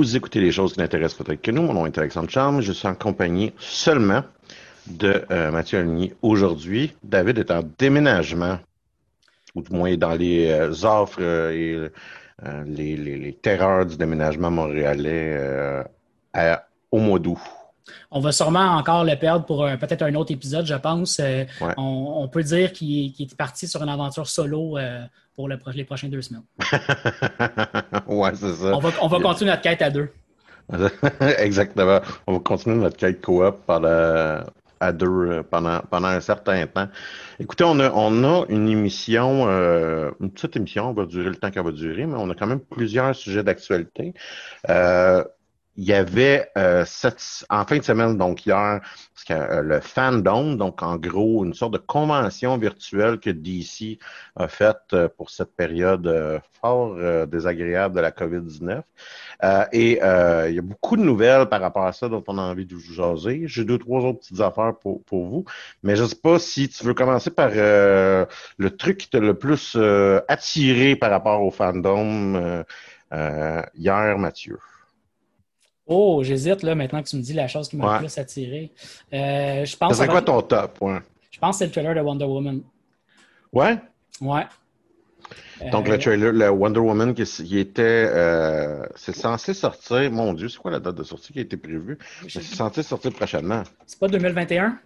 Vous écoutez les choses qui n'intéressent peut-être que nous. Mon nom est Alexandre Charme. Je suis en compagnie seulement de euh, Mathieu Aligny aujourd'hui. David est en déménagement, ou du moins dans les euh, offres euh, et les, terreurs du déménagement montréalais au mois d'août. On va sûrement encore le perdre pour peut-être un autre épisode, je pense. Euh, Ouais. on, on peut dire qu'il est parti sur une aventure solo euh, pour le les prochaines deux semaines. ouais, c'est ça. On va, on va continuer notre quête à deux. Exactement. On va continuer notre quête coop pendant, à deux euh, pendant, pendant un certain temps. Écoutez, on a, on a une émission, euh, une petite émission, on va durer le temps qu'elle va durer, mais on a quand même plusieurs sujets d'actualité. Euh, il y avait euh, cette, en fin de semaine, donc hier, euh, le Fandom, donc en gros une sorte de convention virtuelle que DC a faite euh, pour cette période euh, fort euh, désagréable de la COVID-19. Euh, et il y a beaucoup de nouvelles par rapport à ça dont on a envie de vous jaser. J'ai deux, trois autres petites affaires pour, pour vous. Mais je ne sais pas si tu veux commencer par le truc qui t'a le plus attiré par rapport au fandom hier, Mathieu. Oh, j'hésite là maintenant que tu me dis la chose qui m'a Ouais. le plus attiré. Euh, je pense que- quoi ton top? Ouais? je pense que c'est le trailer de Wonder Woman. Ouais? Ouais. Donc, Euh, le trailer, le Wonder Woman qui, qui était, euh, c'est censé sortir, mon Dieu, c'est quoi la date de sortie qui a été prévue? C'est censé sortir prochainement. C'est pas 2021?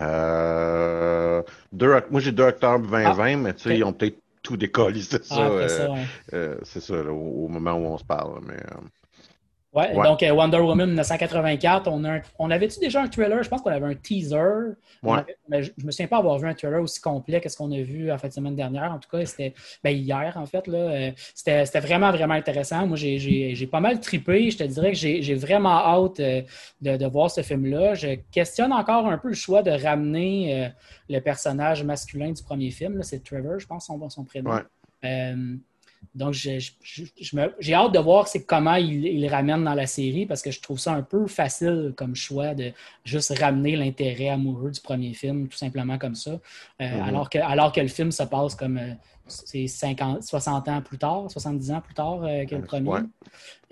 Euh, 2 oct- moi, j'ai 2 octobre 2020, mais tu sais, ils ont peut-être tout décollé, c'est ça. Ah, euh, ça, ouais. euh, c'est ça, là, au, au moment où on se parle. Mais, euh, Ouais, Ouais. donc euh, Wonder Woman 1984, on, a un- on avait-tu déjà un trailer? Je pense qu'on avait un teaser. On Ouais. avait- mais je, je me souviens pas avoir vu un trailer aussi complet que ce qu'on a vu en fait la semaine dernière. En tout cas, c'était ben, hier, en fait. Là, euh, c'était, c'était vraiment, vraiment intéressant. Moi, j'ai, j'ai- j'ai pas mal trippé. Je te dirais que j'ai, j'ai vraiment hâte euh, de, de voir ce film-là. Je questionne encore un peu le choix de ramener le personnage masculin du premier film. là. C'est Trevor, je pense, son, son prénom. Ouais. Euh, donc, j'ai hâte de voir c'est comment il, il le ramène dans la série parce que je trouve ça un peu facile comme choix de juste ramener l'intérêt amoureux du premier film, tout simplement comme ça. Euh, Mhm. alors, que, alors que le film se passe comme euh, c'est 50, 60 ans plus tard, 70 ans plus tard euh, que le premier. Ouais.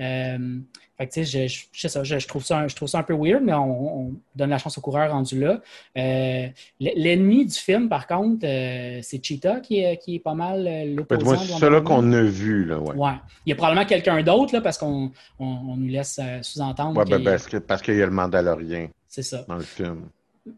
Euh, fait que, je, je, je ça, trouve ça, un- je trouve ça un peu weird, mais on, on donne la chance au coureur rendu là. Euh, L'ennemi du film, par contre, c'est Cheetah qui est, qui est pas mal l'opposant. C'est Wonder ça là Woman. qu'on a vu, là, ouais. Ouais. Il y a probablement quelqu'un d'autre, parce qu'on on, on nous laisse sous-entendre. Ouais, ben, qu'il- parce que- parce qu'il y a le Mandalorien C'est ça. dans le film.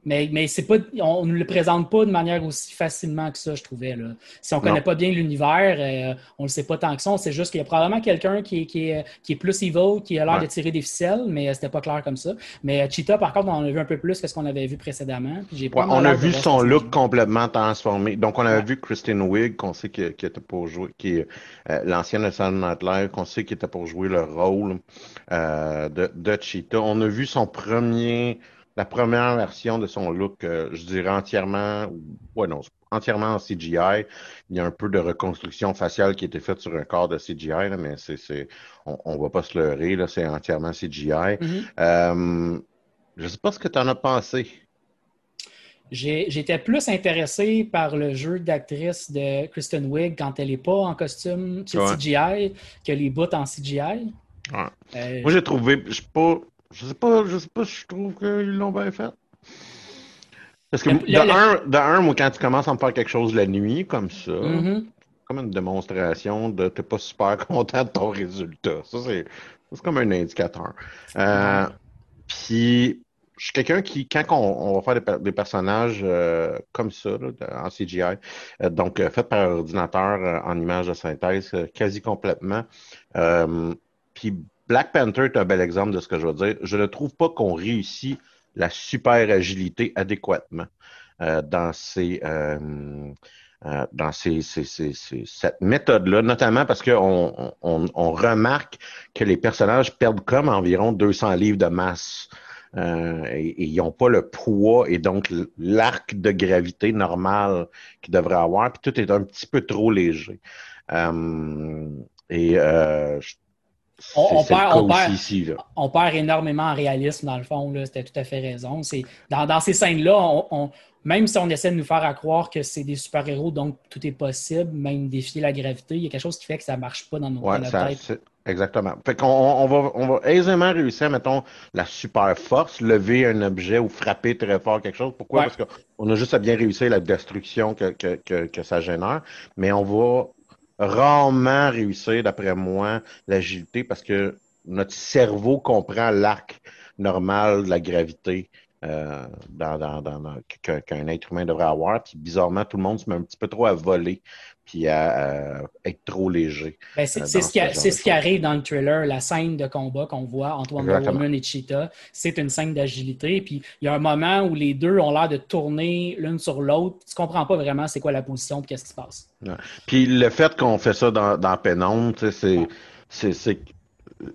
Mais, mais c'est pas, on ne le présente pas de manière aussi facilement que ça, je trouvais. Là. Si on ne connaît pas bien l'univers, euh, on ne le sait pas tant que ça. On sait juste qu'il y a probablement quelqu'un qui, est- qui, est, qui est plus evil, qui a l'air Ouais. de tirer des ficelles, mais euh, c'était pas clair comme ça. Mais euh, Cheetah, par contre, on en a vu un peu plus que ce qu'on avait vu précédemment. Puis j'ai pas Ouais, on a vu son look complètement transformé. Donc, on avait Ouais. vu Kristen Wiig, qu'on sait qui, était pour jouer, qui est euh, l'ancienne de Live, qu'on sait qui était pour jouer le rôle euh, de, de Cheetah. On a vu son premier, la première version de son look, euh, je dirais entièrement, ouais, non, entièrement en CGI. Il y a un peu de reconstruction faciale qui a été faite sur un corps de CGI, là, mais c'est, c'est, on, on va pas se leurrer, là, c'est entièrement CGI. Mhm. Euh, je sais pas ce que tu en as pensé. J'étais plus intéressé par le jeu d'actrice de Kristen Wiig quand elle n'est pas en costume tu sais, Ouais. CGI que les bouts en CGI. Ouais. Euh, Moi, j'ai trouvé, je pas, je sais pas, je sais pas si je trouve qu'ils l'ont bien fait. Parce que Le- de, le- un, de un, moi, quand tu commences à me faire quelque chose la nuit comme ça, mhm. comme une démonstration de t'es pas super content de ton résultat. Ça, c'est c'est comme un indicateur. Euh, Puis, je suis quelqu'un qui, quand on, on va faire des, per- des personnages euh, comme ça, là, en CGI, euh, donc euh, fait par ordinateur euh, en image de synthèse, euh, quasi complètement. Euh, puis Black Panther est un bel exemple de ce que je veux dire. Je ne trouve pas qu'on réussit la super agilité adéquatement euh, dans ces euh, euh, dans ces, ces- ces- cette méthode-là, notamment parce qu'on on, on- remarque que les personnages perdent comme environ 200 livres de masse. Euh, et, ils n'ont pas le poids et donc l'arc de gravité normal qu'ils devraient avoir, puis tout est un petit peu trop léger. Euh, et euh, je- On- perd- cas on aussi perd- ici. Là. on perd énormément en réalisme dans le fond. C'était tout à fait raison. Dans, dans ces scènes-là, même si on essaie de nous faire à croire que c'est des super-héros, donc tout est possible, même défier la gravité, il y a quelque chose qui fait que ça marche pas dans, nos, Ouais, tête. exactement. Fait qu'on on va, on va aisément réussir, mettons, la super force, lever un objet ou frapper très fort quelque chose. Pourquoi? Ouais. Parce qu'on a juste à bien réussir la destruction que, que, que, que ça génère, mais on va rarement réussir, d'après moi, l'agilité parce que notre cerveau comprend l'arc normal de la gravité euh, dans, dans, dans, qu'un être humain devrait avoir. Puis bizarrement, tout le monde se met un petit peu trop à voler puis à, à être trop léger. Ben, c'est euh, ce, qui, a- ce arrive dans le trailer, la scène de combat qu'on voit entre Wonder Exactement. Woman et Cheetah. C'est une scène d'agilité. Puis il y a un moment où les deux ont l'air de tourner l'une sur l'autre. Tu comprends pas vraiment c'est quoi la position et qu'est-ce qui se passe. Puis le fait qu'on fait ça dans, dans Pénombre, c'est,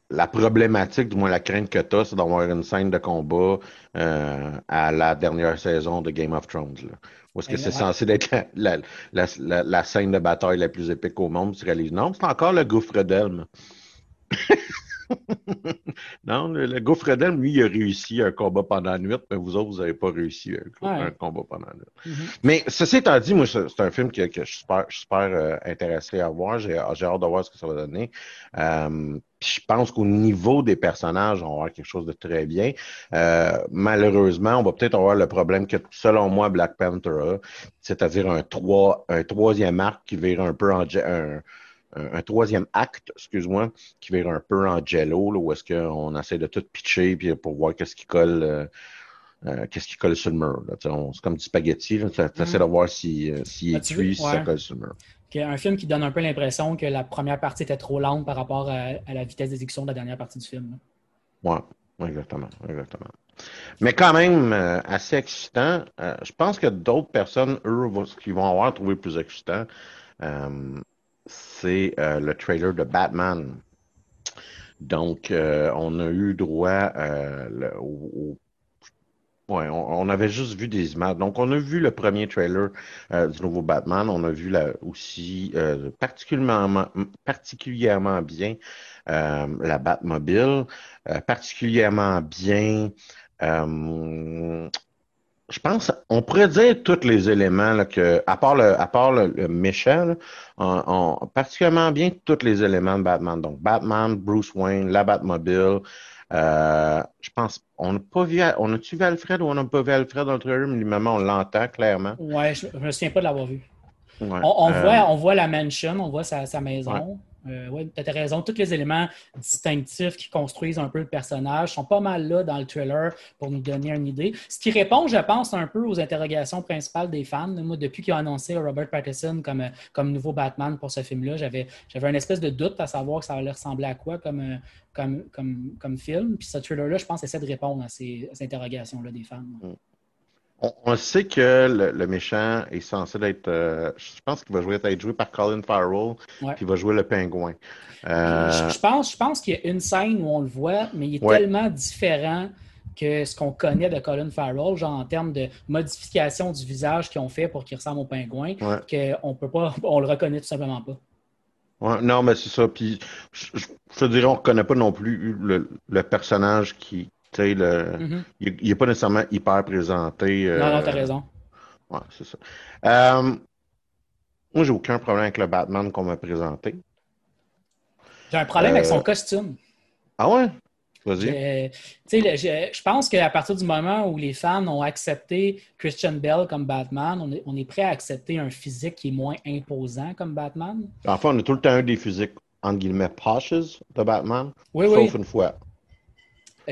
la problématique, du moins la crainte que tu as, c'est d'avoir une scène de combat euh, à la dernière saison de Game of Thrones. Là, est-ce que c'est censé être la, la, la, la- la scène de bataille la plus épique au monde? Tu réalises, non, c'est encore le gouffre d'Elme. non, le, le gouffre lui, il a réussi un combat pendant la nuit, mais vous autres, vous n'avez pas réussi un, Ouais. un combat pendant la nuit. Mhm. Mais ceci étant dit, moi, c'est un film que, que je suis super, je suis super euh, intéressé à voir. J'ai hâte de voir ce que ça va donner. Euh, puis je pense qu'au niveau des personnages, on va avoir quelque chose de très bien. Euh, malheureusement, on va peut-être avoir le problème que, selon moi, Black Panther a, c'est-à-dire un, trois, un troisième arc qui vire un peu en... Un, un, troisième acte, excuse-moi, qui vire un peu en jello, là, où est-ce qu'on essaie de tout pitcher puis pour voir qu'est-ce qui colle... euh, euh, qu'est-ce qui colle sur le mur. C'est comme du spaghetti. Tu essaies de voir si, euh, s'il est Ah, tu veux- cuit, si ça colle sur le mur. Un film qui donne un peu l'impression que la première partie était trop lente par rapport à, à la vitesse d'exécution de la dernière partie du film. Ouais, exactement, exactement. Mais quand même, euh, assez excitant. Euh, je pense que d'autres personnes, eux, vont- ce qu'ils vont avoir trouvé plus excitant, c'est euh, le trailer de Batman. Donc, euh, on a eu droit euh, au, au- Ouais, on, avait juste vu des images. Donc, on a vu le premier trailer du nouveau Batman. On a vu la, aussi particulièrement, particulièrement bien la Batmobile, particulièrement bien je pense, on pourrait dire tous les éléments là, que, à part le, à part le, le méchant, là, on, on- particulièrement bien tous les éléments de Batman. Donc, Batman, Bruce Wayne, la Batmobile. Euh, je pense, on n'a pas vu, on a-tu vu Alfred ou on n'a pas vu Alfred dans le trailer, mais lui-même, on l'entend clairement. Ouais, je, je me souviens pas de l'avoir vu. Ouais. On, on Euh, voit, on voit la mansion, on voit sa, sa maison. Euh, ouais, tu as raison. Tous les éléments distinctifs qui construisent un peu le personnage sont pas mal là dans le trailer pour nous donner une idée. Ce qui répond, je pense, un peu aux interrogations principales des fans. Moi, depuis qu'ils ont annoncé Robert Pattinson comme, comme nouveau Batman pour ce film-là, j'avais j'avais une espèce de doute à savoir que ça allait ressembler à quoi comme, comme, comme, film. Puis ce trailer-là, je pense, essaie de répondre à ces, ces interrogations-là des fans. On, on sait que le, le méchant est censé être. euh, je pense qu'il va jouer, être joué par Colin Farrell, Ouais. puis il va jouer le pingouin. Euh, Je, je pense, je pense qu'il y a une scène où on le voit, mais il est Ouais. tellement différent que ce qu'on connaît de Colin Farrell, genre en termes de modification du visage qu'ils ont fait pour qu'il ressemble au pingouin, Ouais. qu'on peut pas, on le reconnaît tout simplement pas. ouais, non, mais c'est ça. Puis je, je- je te dirais, on ne reconnaît pas non plus le, le personnage qui. Tu sais, le, Mhm. il n'est pas nécessairement hyper présenté. euh, Non, non, t'as raison. Ouais, c'est ça. Euh, moi, j'ai aucun problème avec le Batman qu'on m'a présenté. J'ai un problème avec son Euh, costume. Ah ouais? Vas-y. Euh, je, je pense qu'à partir du moment où les fans ont accepté Christian Bell comme Batman, on est, on est prêt à accepter un physique qui est moins imposant comme Batman. Enfin, on a tout le temps eu des physiques, entre guillemets, poches de Batman. Oui, sauf oui. une fois, Euh,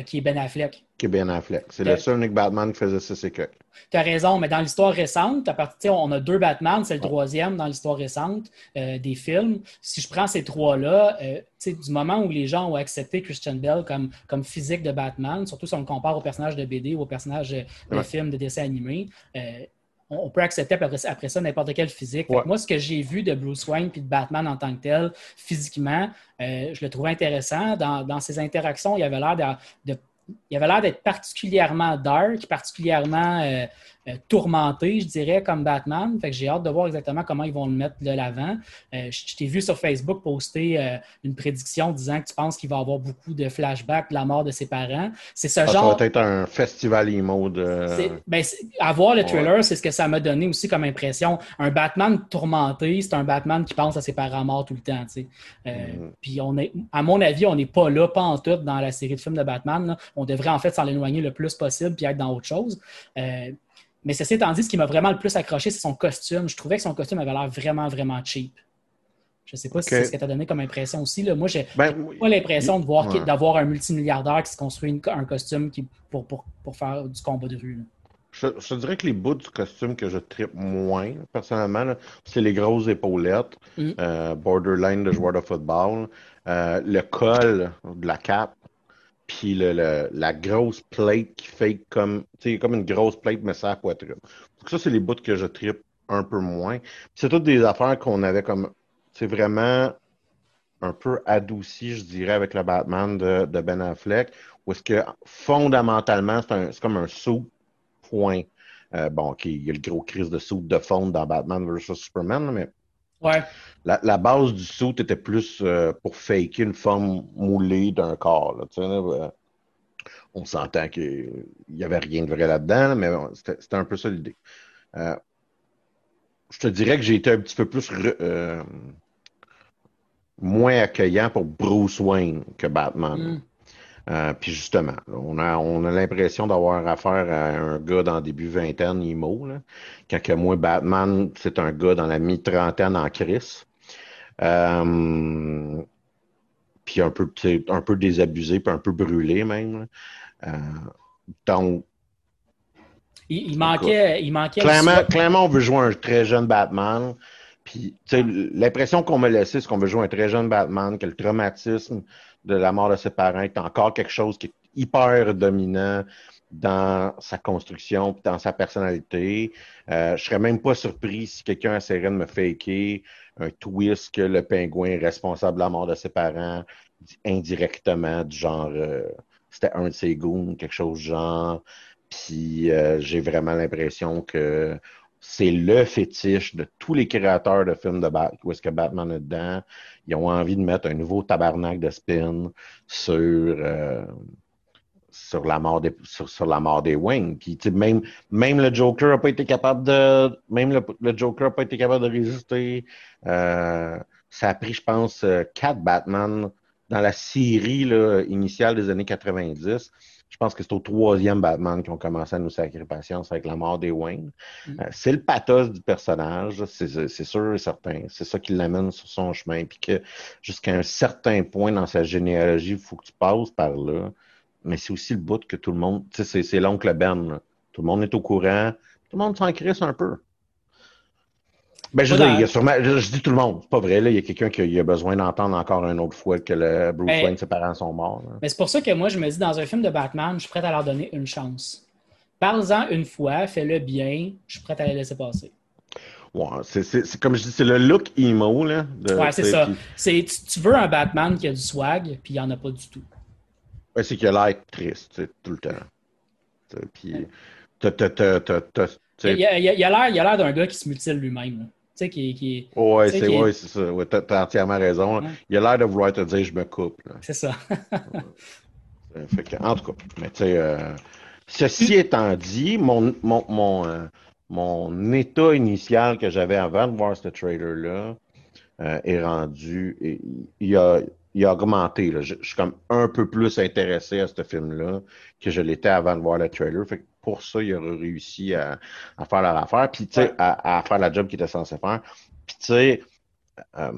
qui est Ben Affleck. qui est Ben Affleck. C'est le seul unique Batman qui faisait ça, c'est que. Tu as raison, mais dans l'histoire récente, à partir, on a deux Batman, c'est le troisième dans l'histoire récente euh, des films. Si je prends ces trois-là, euh, tu sais, du moment où les gens ont accepté Christian Bell comme, comme physique de Batman, surtout si on le compare au personnage de BD ou au personnage de, de Ouais. film, de dessin animé, euh, on, peut accepter après, ça n'importe quel physique. Ouais. moi, ce que j'ai vu de Bruce Wayne puis de Batman en tant que tel, physiquement, euh, je le trouvais intéressant. Dans, dans ses interactions, il avait l'air de, de- il avait l'air d'être particulièrement dark, particulièrement euh, tourmenté, je dirais, comme Batman. Fait que j'ai hâte de voir exactement comment ils vont le mettre de l'avant. Euh, je t'ai vu sur Facebook poster euh, une prédiction disant que tu penses qu'il va avoir beaucoup de flashbacks de la mort de ses parents. C'est ce Ah, genre. Ça va être un festival emo de. Ben, c'est- à voir le Ouais. trailer, c'est ce que ça m'a donné aussi comme impression. Un Batman tourmenté, c'est un Batman qui pense à ses parents morts tout le temps. tu sais. Euh, Mhm. Puis on est, à mon avis, on n'est pas là, pas en tout, dans la série de films de Batman. là. On devrait en fait s'en éloigner le plus possible puis être dans autre chose. Mais ceci étant dit, ce qui m'a vraiment le plus accroché, c'est son costume. Je trouvais que son costume avait l'air vraiment, vraiment cheap. Je sais pas si c'est ce que tu as donné comme impression aussi. Là. Moi, j'ai Ben, pas l'impression de voir Ouais. d'avoir un multimilliardaire qui se construit une- un costume qui, pour, pour, pour faire du combat de rue. là. Je, dirais que les bouts du costume que je tripe moins, personnellement, c'est les grosses épaulettes, Mm. euh, borderline de joueur de football, euh, le col de la cape, puis la grosse plate qui fait comme, comme une grosse plate, mais ça poitrine. Donc ça, c'est les bouts que je tripe un peu moins. C'est toutes des affaires qu'on avait comme, c'est vraiment un peu adouci, je dirais, avec le Batman de, Ben Affleck, où est-ce que fondamentalement, c'est comme un saut point. Euh, bon, OK, il y a le gros crise de saut de fond dans Batman vs Superman, mais Ouais. la, la base du saut était plus euh, pour faker une forme moulée d'un corps. là, là, euh, on s'entend qu'il n'y avait rien de vrai là-dedans, là, mais bon, c'était c'était un peu ça l'idée. Euh, je te dirais que j'ai été un petit peu plus re- euh, moins accueillant pour Bruce Wayne que Batman. Mm. Euh, puis justement, on a, on a l'impression d'avoir affaire à un gars dans le début vingtaine, IMO, là. Quand que moi, Batman, c'est un gars dans la mi-trentaine en crise. Euh, puis un peu, un peu désabusé, puis un peu brûlé même. Euh, donc, Il, il manquait, il manquait clairement, clairement, on veut jouer un très jeune Batman. Puis, tu sais, l'impression qu'on m'a laissé, c'est qu'on veut jouer un très jeune Batman, que le traumatisme de la mort de ses parents est encore quelque chose qui est hyper dominant dans sa construction dans sa personnalité. Euh, je serais même pas surpris si quelqu'un essaierait de me faker un twist que le pingouin est responsable de la mort de ses parents indirectement, du genre euh, c'était un de ses goons, quelque chose du genre. Puis euh, j'ai vraiment l'impression que c'est le fétiche de tous les créateurs de films de Batman, où est-ce que Batman est dedans. Ils ont envie de mettre un nouveau tabarnak de spin sur, euh, sur la mort des sur, sur la mort des Wayne. Puis même même le Joker a pas été capable de même le, le Joker a pas été capable de résister. Euh, ça a pris, je pense, euh, quatre Batman dans la série là, initiale des années 90. Je pense que c'est au troisième Batman qu'ils ont commencé à nous sacrer patience avec la mort des Wayne. Mm. Euh, c'est le pathos du personnage, c'est sûr et certain. C'est ça qui l'amène sur son chemin. Puis que jusqu'à un certain point dans sa généalogie, il faut que tu passes par là. Mais c'est aussi le bout que tout le monde, tu sais, c'est- c'est l'oncle Ben. là. Tout le monde est au courant. Tout le monde s'en crisse un peu. Ben, je veux Pas dire, dans- il y a sûrement, je, je dis tout le monde, c'est pas vrai, là. Il y a quelqu'un qui a besoin d'entendre encore une autre fois que le Bruce Ben- Wayne, ses parents sont morts. là. Mais c'est pour ça que moi, je me dis, dans un film de Batman, je suis prêt à leur donner une chance. Parle-en une fois, fais-le bien, je suis prêt à les laisser passer. Ouais, c'est, comme je dis, c'est le look emo, là. de- Ouais, c'est ça. puis- C'est, tu, tu veux un Batman qui a du swag, puis il n'y en a pas du tout. Ouais, c'est qu'il a l'air triste, tout le temps. Puis, Il, il a l'air d'un gars qui se mutile lui-même. Tu sais, qui, qui- tu sais, c'est, qui- ouais, c'est ça. Ouais, t'as, t'as entièrement raison. Ouais. Il a l'air de vouloir te dire je me coupe. C'est ça. Fait que, en tout cas, mais tu sais, euh, ceci étant dit, mon, mon, mon, euh, mon état initial que j'avais avant de voir ce trailer-là euh, est rendu, et, il, a, il a augmenté. Là. Je, je suis comme un peu plus intéressé à ce film-là que je l'étais avant de voir le trailer. Fait que pour ça, il aurait réussi à, à faire leur affaire, puis tu sais, Ouais. à, à faire la job qu'il était censé faire. Puis tu sais, euh,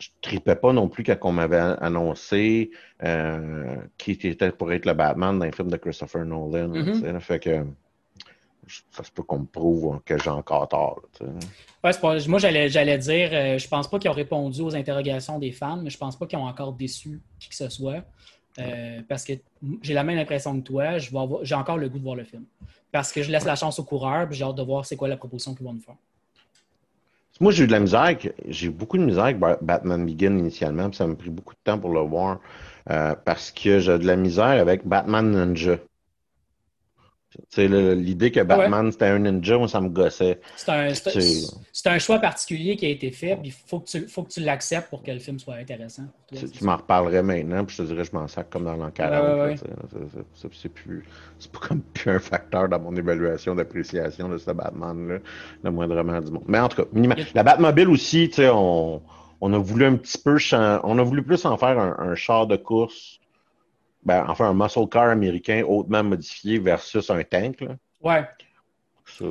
je tripais pas non plus quand on m'avait annoncé euh, qui était pour être le Batman dans les films de Christopher Nolan. sais, là. fait que ça se peut qu'on me prouve que j'ai encore tort. là. Ouais, pas- moi, j'allais, j'allais dire, euh, je pense pas qu'ils ont répondu aux interrogations des fans, mais je pense pas qu'ils ont encore déçu qui que ce soit. Euh, parce que j'ai la même impression que toi, j'ai encore le goût de voir le film. Parce que je laisse la chance aux coureurs, puis j'ai hâte de voir c'est quoi la proposition qu'ils vont nous faire. Moi, j'ai eu de la misère. J'ai beaucoup de misère avec Ba- Batman Begin initialement, puis ça m'a pris beaucoup de temps pour le voir euh, parce que j'ai de la misère avec Batman Ninja. L'idée que Batman c'était un ninja, moi, ça me gossait. C'est un, choix particulier qui a été fait, puis il faut que tu, faut que tu l'acceptes pour que le film soit intéressant. pour toi, Tu, m'en reparlerais maintenant, puis je te dirais, je m'en sac comme dans l'an 40. Ouais, c'est- plus, c'est pas comme plus un facteur dans mon évaluation d'appréciation de ce Batman-là, le moindrement du monde. Mais en tout cas, minimum. La Batmobile aussi, on, on a voulu un petit peu, on a voulu plus en faire un, un char de course, ben, enfin un muscle car américain hautement modifié versus un tank, là. Ouais. Ça,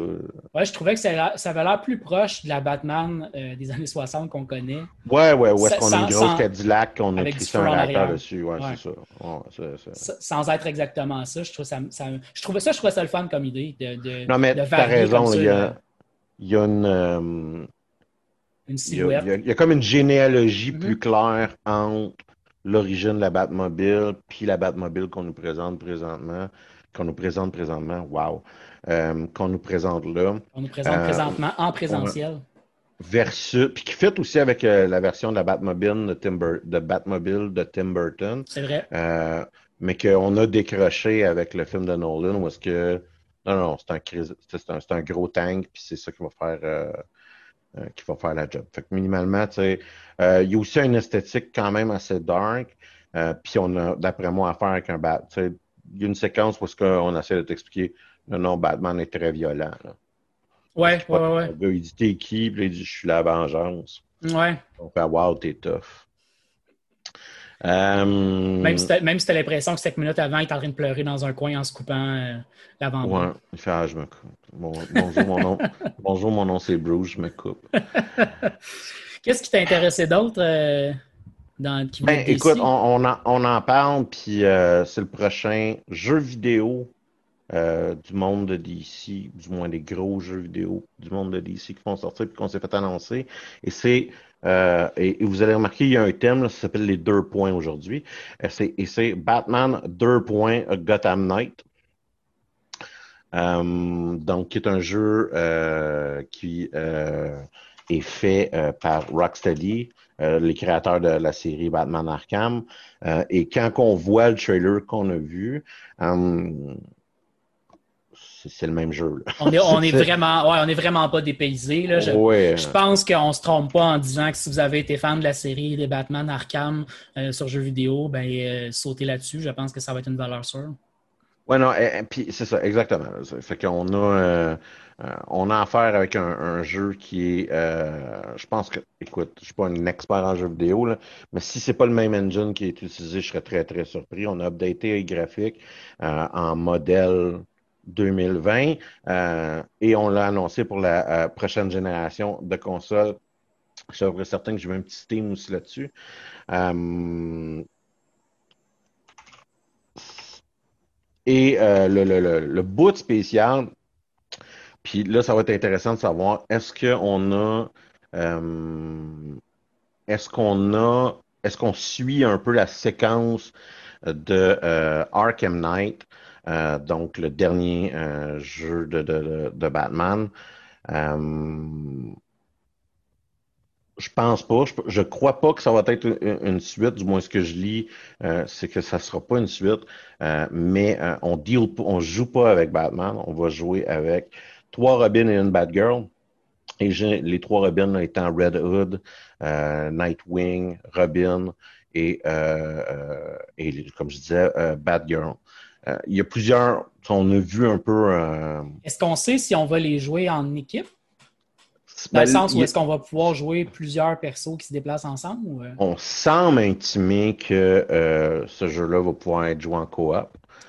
Ouais, je trouvais que ça, ça avait l'air plus proche de la Batman euh, des années 60 qu'on connaît. Ouais, ouais, où est-ce qu'on a une grosse sans- Cadillac, qu'on a crissé un réacteur dessus. Ouais, Ouais. c'est ça. Ouais, Sans être exactement ça. Je, trouve ça, ça- je trouvais ça, je trouvais ça le fun comme idée. De, de, Non, mais t'as varier raison, il y a, il y a une, euh, une il y a, silhouette. il y a- il y a comme une généalogie Mhm. plus claire entre l'origine de la Batmobile puis la Batmobile qu'on nous présente présentement, qu'on nous présente présentement, wow, euh, qu'on nous présente là, On nous présente Euh, présentement en présentiel. versus, puis qui fait aussi avec euh, la version de la Batmobile de Tim, de Batmobile de Tim Burton, C'est vrai. mais qu'on a décroché avec le film de Nolan, où est-ce que, non, non, c'est un, un, c'est un gros tank, puis c'est ça qui va faire, euh, qui va faire la job. Fait que minimalement, tu sais, euh, il y a aussi une esthétique quand même assez dark, euh, puis on a, d'après moi, affaire avec un bat. tu sais, Il y a une séquence où qu'on essaie de t'expliquer, non, non, Batman est très violent. Là. Ouais, ouais, ouais. Il dit, t'es qui? Puis il dit, je suis la vengeance. ouais. Ouais. On fait, wow, t'es tough. Euh, Même si si t'as l'impression que cinq minutes avant, il est en train de pleurer dans un coin en se coupant euh, l'avant-bras. Ouais, il fait, ah, je me coupe. Bon- bonjour, mon nom. bonjour, mon nom, c'est Bruce, je me coupe. Qu'est-ce qui t'a intéressé d'autre euh, dans qui Ben, écoute, on, on en, on en parle, puis euh, c'est le prochain jeu vidéo euh, du monde de DC, du moins des gros jeux vidéo du monde de DC qui vont sortir, puis qu'on s'est fait annoncer. Et c'est, euh, et, vous allez remarquer, il y a un thème, ça s'appelle les deux points aujourd'hui. Euh, Et c'est Batman deux points Gotham Knight. Euh, donc, qui est un jeu qui est fait par Rocksteady, les créateurs de la série Batman Arkham. Et quand on voit le trailer qu'on a vu, c'est le même jeu. là. On est, on est vraiment, ouais, on est vraiment pas dépaysé. Là. Je, Ouais. je pense qu'on se trompe pas en disant que si vous avez été fan de la série des Batman Arkham euh, sur jeux vidéo, ben euh, sautez là-dessus. Je pense que ça va être une valeur sûre. Ouais, non, et, et puis c'est ça, exactement. Ça fait qu'on a, euh, euh, on a affaire avec un, un jeu qui est, euh, je pense que, écoute, je suis pas un expert en jeux vidéo, là, mais si c'est pas le même engine qui est utilisé, je serais très, très surpris. On a updaté les graphiques euh, en modèle 2020 euh, et on l'a annoncé pour la euh, prochaine génération de consoles. Je suis certain que j'ai mis un petit Steam aussi là-dessus. Euh, Et le, le, le, bout spécial, puis là, ça va être intéressant de savoir, est-ce qu'on a, est-ce qu'on a, est-ce qu'on suit un peu la séquence de Arkham Knight, euh, donc le dernier euh, jeu de, Batman. Euh, je pense pas. Je, je crois pas que ça va être une, suite. Du moins, ce que je lis, euh, c'est que ça sera pas une suite. Mais on deal, on joue pas avec Batman. On va jouer avec trois Robins et une Batgirl. Et les trois Robins étant Red Hood, Nightwing, Robin et, et comme je disais, Batgirl. Euh, il y a plusieurs. On a vu un peu. euh, Est-ce qu'on sait si on va les jouer en équipe? Dans ben, le sens où est-ce qu'on va pouvoir jouer plusieurs persos qui se déplacent ensemble? Ou, euh? On semble intimer que euh, ce jeu-là va pouvoir être joué en coop.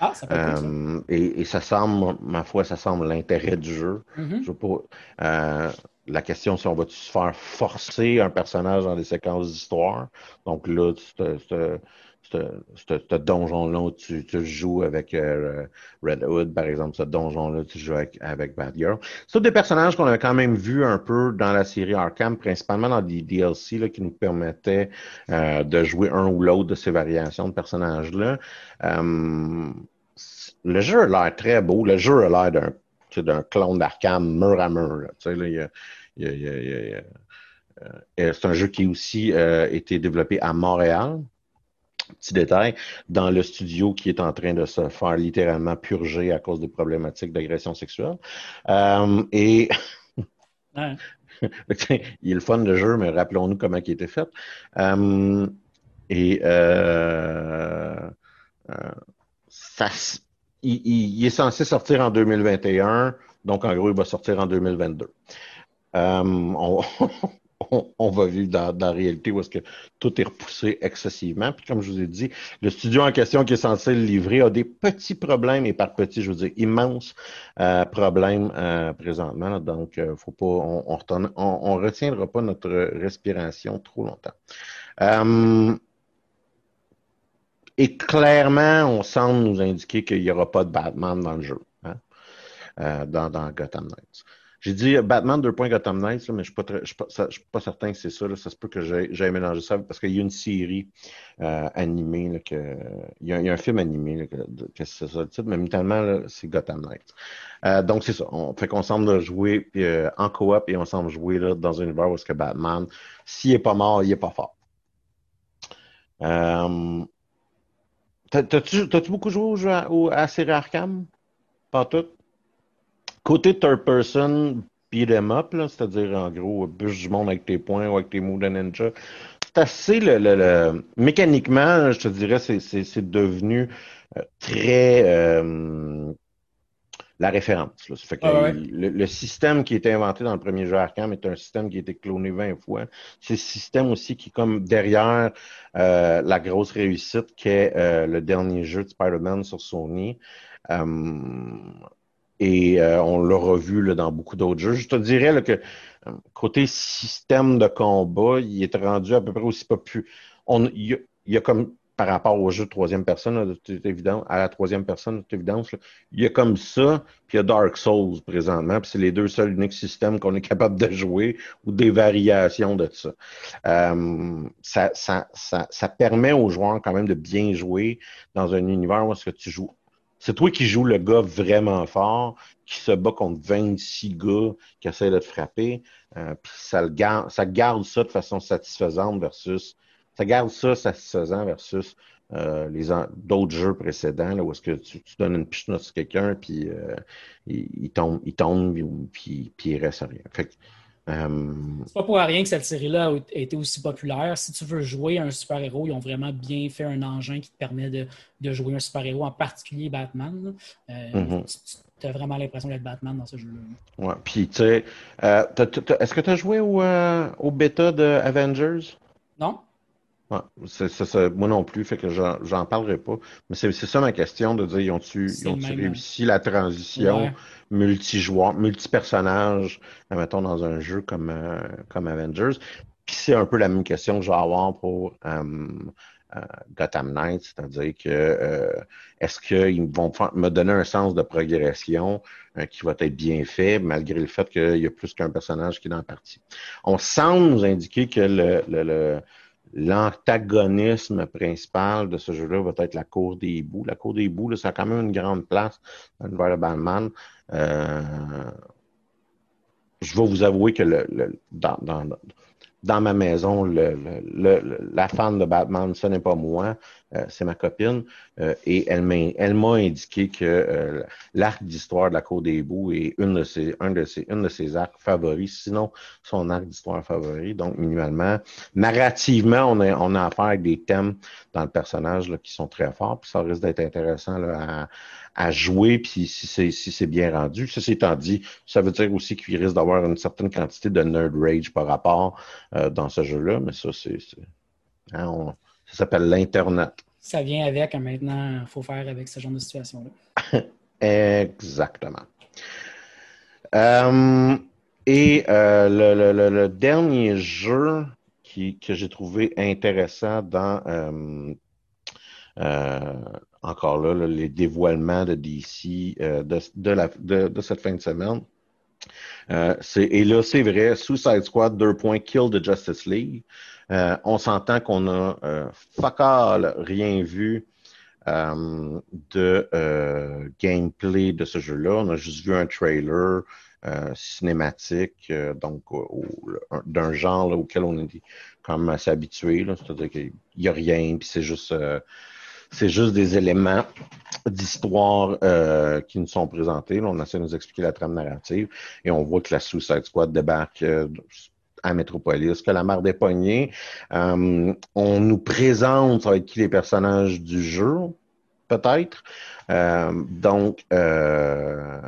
Ah, ça peut être cool, ça. Et, et ça semble, ma foi, ça semble l'intérêt du jeu. Je veux pas, la question, c'est on va-tu se faire forcer un personnage dans des séquences d'histoire? Donc là, ce- ce- donjon-là, tu, tu joues avec euh, Red Hood, par exemple, ce donjon-là, tu joues avec, avec Batgirl. C'est des personnages qu'on a quand même vus un peu dans la série Arkham, principalement dans des DLC qui nous permettaient euh, de jouer un ou l'autre de ces variations de personnages-là. Euh, le jeu a l'air très beau. Le jeu a l'air d'un clone d'Arkham mur à mur. euh, c'est un jeu qui a aussi été développé à Montréal. Petit détail, dans le studio qui est en train de se faire littéralement purger à cause des problématiques d'agression sexuelle. Euh, et Ouais. il est le fun le jeu, mais rappelons-nous comment il était fait. Euh, et euh, euh, ça, s- il, il- il est censé sortir en 2021, donc en gros, il va sortir en 2022. Euh, on, on- va vivre dans, la réalité où est-ce que tout est repoussé excessivement. Puis comme je vous ai dit, le studio en question qui est censé le livrer a des petits problèmes, et par petits, je veux dire immenses euh, problèmes euh, présentement. donc, euh, faut pas, on, on, retiendra pas notre respiration trop longtemps. Euh, et clairement, on semble nous indiquer qu'il n'y aura pas de Batman dans le jeu, hein, dans, dans Gotham Knights. J'ai dit Batman 2. Gotham Knights, là, mais je ne suis, suis pas- certain que c'est ça. là. Ça se peut que j'ai j'ai mélangé ça parce qu'il y a une série euh, animée. là, que, il, y a, un film animé que, que c'est ça le titre, mais tellement c'est Gotham Knights. Euh, donc c'est ça. On fait qu'on semble jouer euh, en coop et on semble jouer dans un univers où est-ce que Batman, s'il n'est pas mort, il n'est pas fort. Euh, t'as- T'as-tu beaucoup joué à, à série Arkham? Pas tout? Côté third person, beat 'em up, c'est-à-dire en gros, bûche du monde avec tes poings ou avec tes moves de ninja. C'est assez le, le- le- mécaniquement, je te dirais, c'est, devenu euh, très euh, la référence. Là. Ça fait que Ah ouais. le, le système qui a été inventé dans le premier jeu Arkham est un système qui a été cloné 20 fois. C'est le système aussi qui est comme derrière euh, la grosse réussite qu'est euh, le dernier jeu de Spider-Man sur Sony. Et euh, on l'a revu là, dans beaucoup d'autres jeux. Je te dirais là, que euh, côté système de combat, il est rendu à peu près aussi. On, il, y y a comme par rapport au jeu de troisième personne, toute évidence, à la troisième personne, toute évidence, il y a comme ça, puis il y a Dark Souls présentement, puis c'est les deux seuls uniques systèmes qu'on est capable de jouer ou des variations de ça. Euh, ça, ça, ça. ça permet aux joueurs quand même de bien jouer dans un univers où est-ce que tu joues c'est toi qui joues le gars vraiment fort, qui se bat contre 26 gars qui essaient de te frapper. Euh, puis ça, le garde, ça garde ça de façon satisfaisante versus. Ça garde ça satisfaisant versus euh, les d'autres jeux précédents, là, où est-ce que tu, tu donnes une pichenote sur quelqu'un, puis euh, il, tombe, il tombe, puis il reste à rien. Fait que, euh, C'est pas pour rien que cette série-là a été aussi populaire. Si tu veux jouer un super-héros, ils ont vraiment bien fait un engin qui te permet de, de jouer un super-héros, en particulier Batman. Euh, Mhm. Tu as vraiment l'impression d'être Batman dans ce jeu-là. ouais. Puis, tu sais, euh, est-ce que tu as joué au, euh, au bêta de Avengers? Non? Ouais, c'est, c'est ça. Moi non plus, fait que j'en, j'en parlerai pas. Mais c'est, c'est ça ma question de dire, ils ont-tu, ils ont-tu réussi la transition Ouais. multijoueur, multi-personnage, mettons, dans un jeu comme, euh, comme Avengers? Puis c'est un peu la même question que je vais avoir pour euh, euh, Gotham Knights, c'est-à-dire que euh, est-ce qu'ils vont me donner un sens de progression euh, qui va être bien fait, malgré le fait qu'il y a plus qu'un personnage qui est dans la partie. On semble nous indiquer que le, le, le- l'antagonisme principal de ce jeu-là va être la cour des bouts. La cour des bouts, là, ça a quand même une grande place dans l'univers de Batman. Euh, je vais vous avouer que dans, ma maison, la fan de Batman, ce n'est pas moi, c'est ma copine. Euh, et elle m'a, indiqué que euh, l'arc d'histoire de la Cour des Bouts est une de ses, un de ses, une de ses arcs favoris, sinon son arc d'histoire favori. Donc, minimalement, narrativement, on a, on a affaire avec des thèmes dans le personnage là, qui sont très forts. Puis ça risque d'être intéressant là, à, à jouer, puis si c'est si bien rendu. Ceci étant dit, ça veut dire aussi qu'il risque d'avoir une certaine quantité de nerd rage par rapport euh, dans ce jeu-là, mais ça, c'est. hein, ça s'appelle l'Internet. Ça vient avec, hein, maintenant, il faut faire avec ce genre de situation-là. Exactement. Euh, et euh, le, le- le- le dernier jeu qui, que j'ai trouvé intéressant dans euh, encore là, les dévoilements de DC de, de, la, de, de cette fin de semaine. Euh, c'est, et là, c'est vrai, Suicide Squad, deux points, Kill the Justice League. Euh, on s'entend qu'on a euh, fuck all rien vu euh, de euh, gameplay de ce jeu-là. On a juste vu un trailer euh, cinématique, euh, donc d'un genre auquel on est quand même assez habitué. C'est-à-dire qu'il n'y a rien, puis c'est juste, c'est juste des éléments d'histoire qui nous sont présentés. On essaie de nous expliquer la trame narrative et on voit que la Suicide Squad débarque à Metropolis, que la marde est pognée. Euh, on nous présente, être qui les personnages du jeu, peut-être. Euh, donc, euh,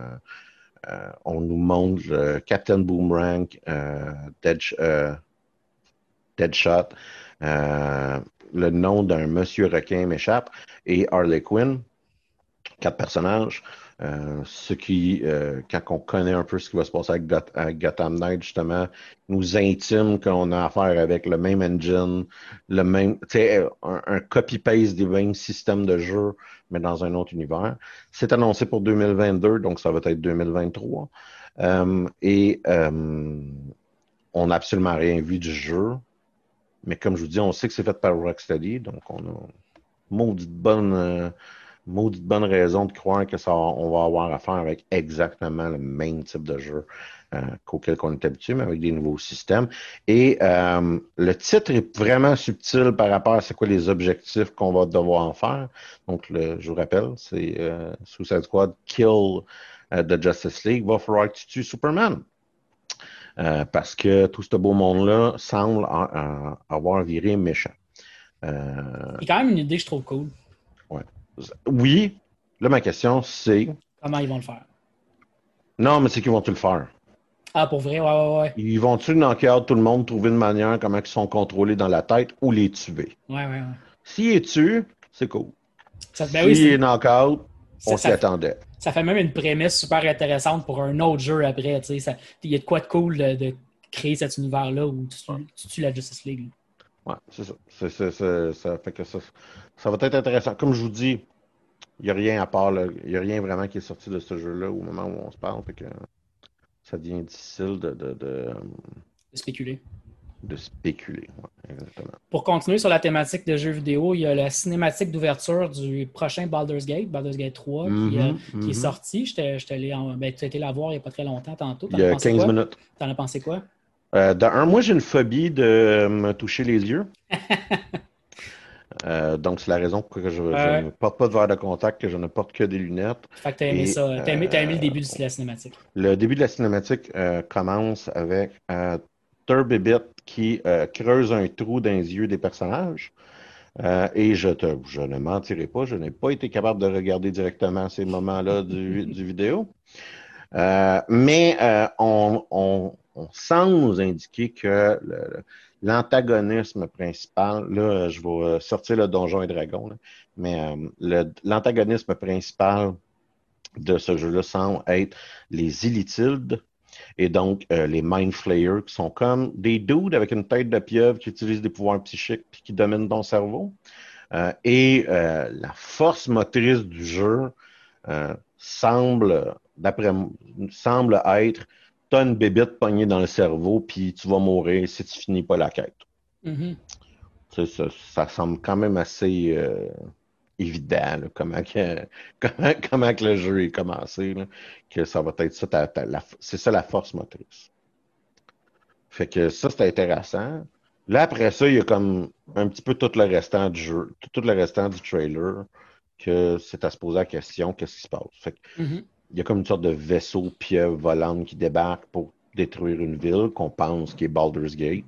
on nous montre Captain Boomerang, Dead, Deadshot, le nom d'un monsieur requin m'échappe, et Harley Quinn, quatre personnages. Euh, ce qui, euh, quand on connaît un peu ce qui va se passer avec, Got- avec Gotham Knight, justement, nous intime qu'on a affaire avec le même engine, le même, tu sais, un, un copy-paste des mêmes systèmes de jeu, mais dans un autre univers. C'est annoncé pour 2022, donc ça va être 2023. Euh, et euh, on n'a absolument rien vu du jeu. Mais comme je vous dis, on sait que c'est fait par Rocksteady, donc on a maudite bonne, euh, maudite bonne raison de croire que ça, on va avoir affaire avec exactement le même type de jeu euh, qu'auquel on est habitué, mais avec des nouveaux systèmes. Et euh, le titre est vraiment subtil par rapport à c'est quoi les objectifs qu'on va devoir en faire. Donc, le, je vous rappelle, c'est euh, Suicide Squad Kill euh, the Justice League. Va falloir que tu tues Superman. Parce que tout ce beau monde-là semble avoir viré méchant. C'est quand même une idée que je trouve cool. Oui, là, ma question, c'est... Comment ils vont le faire? Non, mais c'est qu'ils vont-tu le faire? Ah, pour vrai? Ouais, ouais, ouais. Ils vont-tu out tout le monde, trouver une manière comment ils sont contrôlés dans la tête ou les tuer? Ouais, ouais, ouais. S'il est tué, c'est cool. Ça, ben oui, S'il c'est- est knock-out, ça- on s'y ça- attendait. ça fait même une prémisse super intéressante pour un autre jeu après. Ça- Il y a de quoi de cool de, de créer cet univers-là où tu, tu tues la Justice League. là. Ouais, c'est ça. C'est- ça fait que ça, ça va être intéressant. Comme je vous dis, il n'y a rien à part, il n'y a rien vraiment qui est sorti de ce jeu-là au moment où on se parle. Fait que ça devient difficile de, de, de, De spéculer. de spéculer. Ouais, exactement. Pour continuer sur la thématique de jeux vidéo, il y a la cinématique d'ouverture du prochain Baldur's Gate, Baldur's Gate 3, qui, Mhm, euh, qui mhm. est sorti. Je ben, tu as été la voir il n'y a pas très longtemps tantôt. Il y a pensé 15 quoi? minutes. T'en as pensé quoi? Euh, dans un, moi, j'ai une phobie de me toucher les yeux. Euh, donc, c'est la raison pour laquelle je, ne porte pas de verre de contact, que je ne porte que des lunettes. Fait que t'as aimé Et, ça. T'as aimé, t'as aimé le euh, début de la cinématique. Le début de la cinématique euh, commence avec Turbibbit qui creuse un trou dans les yeux des personnages. Euh, et je, te, je ne mentirai pas, je n'ai pas été capable de regarder directement ces moments-là du, du vidéo. Euh, mais euh, on, on, on semble nous indiquer que le- l'antagonisme principal, là, je vais euh, sortir le donjon et dragon, là, mais euh, l'antagonisme principal de ce jeu-là semble être les Illithildes et donc euh, les Mind Flayers, qui sont comme des dudes avec une tête de pieuvre qui utilisent des pouvoirs psychiques puis qui dominent ton cerveau. Et la force motrice du jeu semble, d'après semble être t'as une bébite pognée dans le cerveau, puis tu vas mourir si tu finis pas la quête. Mhm. Sais, ça, ça semble quand même assez euh, évident, là, comment, que, comment, comment que le jeu est commencé, là, que ça va être ça, c'est ça la force motrice. Fait que ça, c'est intéressant. Là, après ça, il y a comme un petit peu tout le restant du jeu, tout, tout le restant du trailer, que c'est à se poser la question, qu'est-ce qui se passe? Fait que Mhm. Il y a comme une sorte de vaisseau pieuvre volante qui débarque pour détruire une ville qu'on pense qui est Baldur's Gate.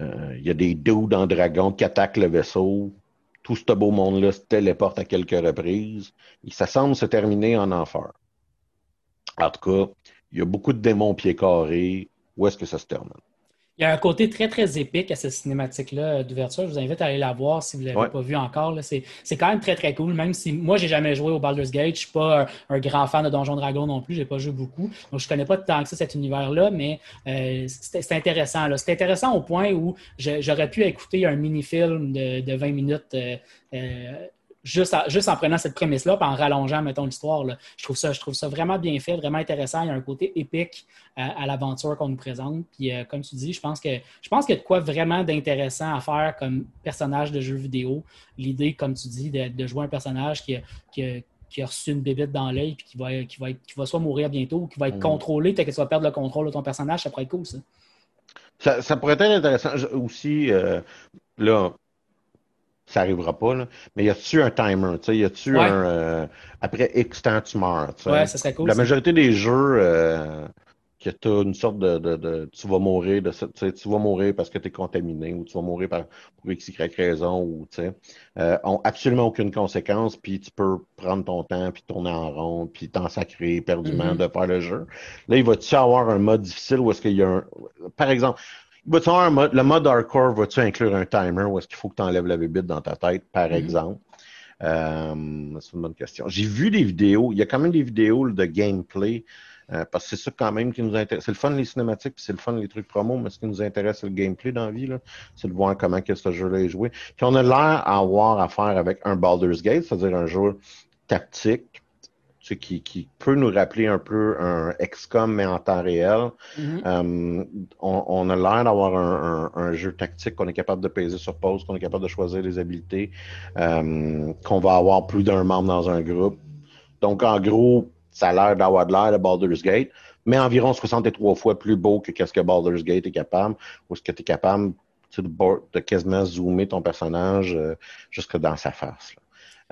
Euh, il y a des dudes en dragon qui attaquent le vaisseau. Tout ce beau monde-là se téléporte à quelques reprises. Et ça semble se terminer en enfer. En tout cas, il y a beaucoup de démons pieds carrés. Où est-ce que ça se termine? Il y a un côté très, très épique à cette cinématique-là d'ouverture. Je vous invite à aller la voir si vous ne l'avez Ouais. pas vue encore. C'est quand même très, très cool. Même si moi, j'ai jamais joué au Baldur's Gate. Je ne suis pas un, un grand fan de Donjon Dragon non plus. Je n'ai pas joué beaucoup. Donc, je ne connais pas tant que ça cet univers-là, mais euh, c'est intéressant. C'est intéressant au point où j'aurais pu écouter un mini-film de, de 20 minutes euh, euh, juste, à- juste en prenant cette prémisse-là puis en rallongeant, mettons, l'histoire. Je trouve, ça, je trouve ça vraiment bien fait, vraiment intéressant. Il y a un côté épique à, à l'aventure qu'on nous présente. Puis, euh, comme tu dis, je pense que je pense qu'il y a de quoi vraiment d'intéressant à faire comme personnage de jeu vidéo. L'idée, comme tu dis, de, de jouer un personnage qui a, qui a- qui a reçu une bébête dans l'œil puis qui va, qui, va être- qui va soit mourir bientôt ou qui va être Mhm. contrôlé, peut-être que tu vas perdre le contrôle de ton personnage, ça pourrait être cool, ça. Ça, ça pourrait être intéressant aussi. euh, là, ça arrivera pas, là, mais y a-tu un timer? tu sais, Y a-tu Ouais. un. euh, après X temps, tu meurs? tu sais? Ouais, ça serait cool. La ça. majorité des jeux euh, que tu as une sorte de, de, de- tu vas mourir de tu sais, tu vas mourir parce que tu es contaminé ou tu vas mourir par, pour x, y raison ou tu sais, euh, ont absolument aucune conséquence puis tu peux prendre ton temps puis tourner en rond puis t'en sacrer éperdument Mhm. de faire le jeu. Là, il va-tu avoir un mode difficile où est-ce qu'il y a un, par exemple, mode, le mode hardcore va-tu inclure un timer où est-ce qu'il faut que tu enlèves la bébite dans ta tête, par Mhm. exemple? Euh, c'est une bonne question. J'ai vu des vidéos, il y a quand même des vidéos de gameplay, euh, parce que c'est ça quand même qui nous intéresse. C'est le fun les cinématiques, puis c'est le fun les trucs promo, mais ce qui nous intéresse, c'est le gameplay dans la vie, là. c'est de voir comment que ce jeu-là est joué. Puis on a l'air à avoir affaire avec un Baldur's Gate, c'est-à-dire un jeu tactique, sais, qui, qui peut nous rappeler un peu un XCOM, mais en temps réel. Mhm. Euh, on, on a l'air d'avoir un, un- un jeu tactique qu'on est capable de peser sur pause, qu'on est capable de choisir les habiletés, euh, qu'on va avoir plus d'un membre dans un groupe. Donc, en gros, ça a l'air d'avoir de l'air de Baldur's Gate, mais environ 63 fois plus beau que qu'est-ce que Baldur's Gate est capable, ou est-ce que tu es capable de, quasiment zoomer ton personnage euh, jusque dans sa face. là.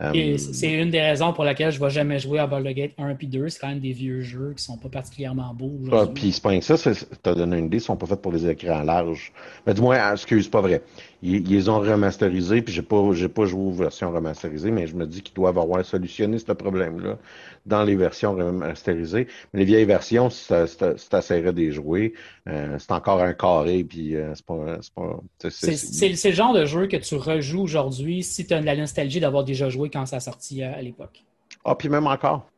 Euh, c'est une des raisons pour laquelle je ne vais jamais jouer à Baldur's Gate 1 et 2. C'est quand même des vieux jeux qui ne sont pas particulièrement beaux. Ah, puis c'est pas que ça, c'est- t'as donné une idée, ils sont pas faits pour les écrans larges. Mais du moins, ah, excuse, pas vrai. Ils, ont remasterisés, puis j'ai pas, j'ai pas joué aux versions remasterisées, mais je me dis qu'ils doivent avoir solutionné ce problème-là dans les versions remasterisées. Mais les vieilles versions, si ça- si ça- si t'essaierais de les jouer, euh, c'est encore un carré, puis euh, c'est pas, c'est pas, c'est- C'est c'est- c'est- c'est le genre de jeu que tu rejoues aujourd'hui si tu as de la nostalgie d'avoir déjà joué quand ça a sorti à, à l'époque. Ah, puis même encore.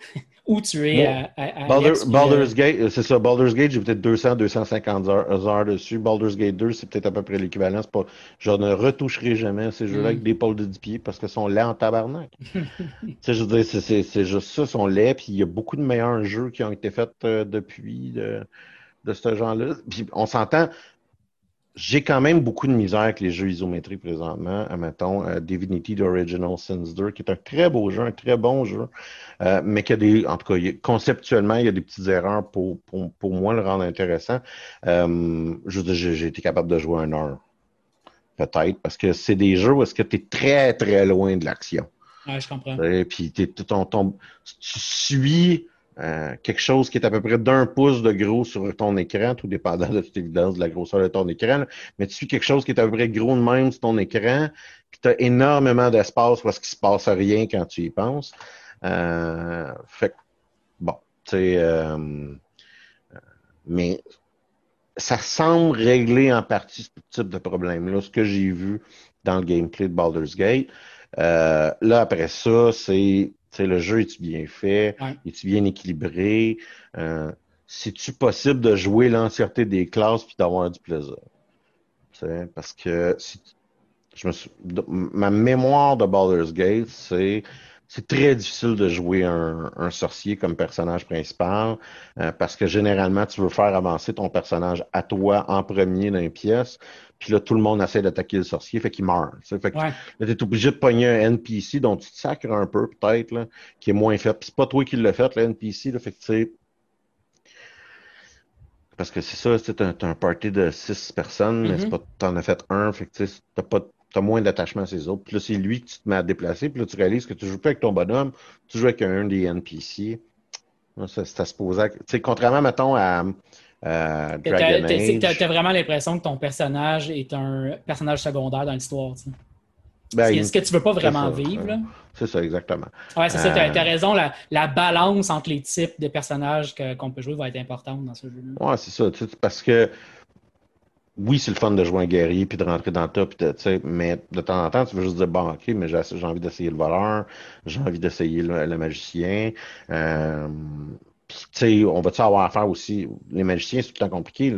Ou tu es à, à- Baldur- Alex, puis, Baldur's euh, Gate, euh, c'est ça. Baldur's Gate, j'ai peut-être 200, 250 heures, heures dessus. Baldur's Gate 2, c'est peut-être à peu près l'équivalent. Pas, je ne retoucherai jamais à ces jeux-là Mm. avec des pôles de 10 pieds parce qu'ils sont laids en tabarnak. c'est- juste ça, ils sont laids. Puis il y a beaucoup de meilleurs jeux qui ont été faits euh, depuis de, de ce genre-là. Puis on s'entend. J'ai quand même beaucoup de misère avec les jeux isométriques présentement. Mettons, euh, Divinity The Original Sins 2, qui est un très beau jeu, un très bon jeu, euh, mais qu'il y a des, en tout cas, conceptuellement, il y a des petites erreurs pour, pour, pour moi le rendre intéressant. Euh, j'ai été capable de jouer un heure. peut-être, parce que c'est des jeux où est-ce que tu es très, très loin de l'action. Ouais, je comprends. Et puis ton, ton- tu suis euh, quelque chose qui est à peu près d'un pouce de gros sur ton écran, tout dépendant de toute évidence de la grosseur de ton écran, là. mais tu suis quelque chose qui est à peu près gros de même sur ton écran, puis tu as énormément d'espace parce qu'il se passe rien quand tu y penses. Euh, fait que, bon, tu sais, euh, mais ça semble régler en partie ce type de problème-là, ce que j'ai vu dans le gameplay de Baldur's Gate. Euh, là, après ça, c'est sais, le jeu est-tu bien fait, Ouais. est-tu bien équilibré, euh, c'est-tu possible de jouer l'entièreté des classes puis d'avoir du plaisir? Parce que si, je me suis- ma mémoire de Baldur's Gate, c'est c'est très difficile de jouer un, un sorcier comme personnage principal euh, parce que généralement, tu veux faire avancer ton personnage à toi en premier dans une pièce, puis là, tout le monde essaie d'attaquer le sorcier, fait qu'il meurt. tu sais. Fait que Ouais. Là, t'es obligé de pogner un NPC dont tu te sacres un peu, peut-être, là, qui est moins fait. Puis c'est pas toi qui l'as fait, le NPC, là, fait que tu sais. Parce que c'est ça, c'est un, un party de six personnes, mais c'est pas, t'en as fait un, fait que tu sais, t'as pas, t'as moins d'attachement à ces autres. Puis là, c'est lui que tu te mets à déplacer, puis là, tu réalises que tu joues pas avec ton bonhomme, tu joues avec un des NPC. Ça, c'est se poser. Tu sais, contrairement, mettons, à, T'as- Dragon t'as- c'est Age. vraiment l'impression que ton personnage est un personnage secondaire dans l'histoire. tu sais. ben, C'est ce que tu veux pas vraiment c'est ça, vivre. C'est ça, exactement. Ouais, c'est ça, t'as Euh. t'as raison. La, la balance entre les types de personnages qu'on peut jouer va être importante dans ce jeu-là. Ouais, c'est ça. tu Parce que oui, c'est le fun de jouer un guerrier puis de rentrer dans le top, puis de- tu sais, mais de temps en temps, tu veux juste dire bon, ok, mais j'ai j'ai envie d'essayer le voleur, j'ai envie d'essayer le, le magicien. Euh, puis, tu sais, on va-tu avoir affaire aussi? Les magiciens, c'est tout le temps compliqué.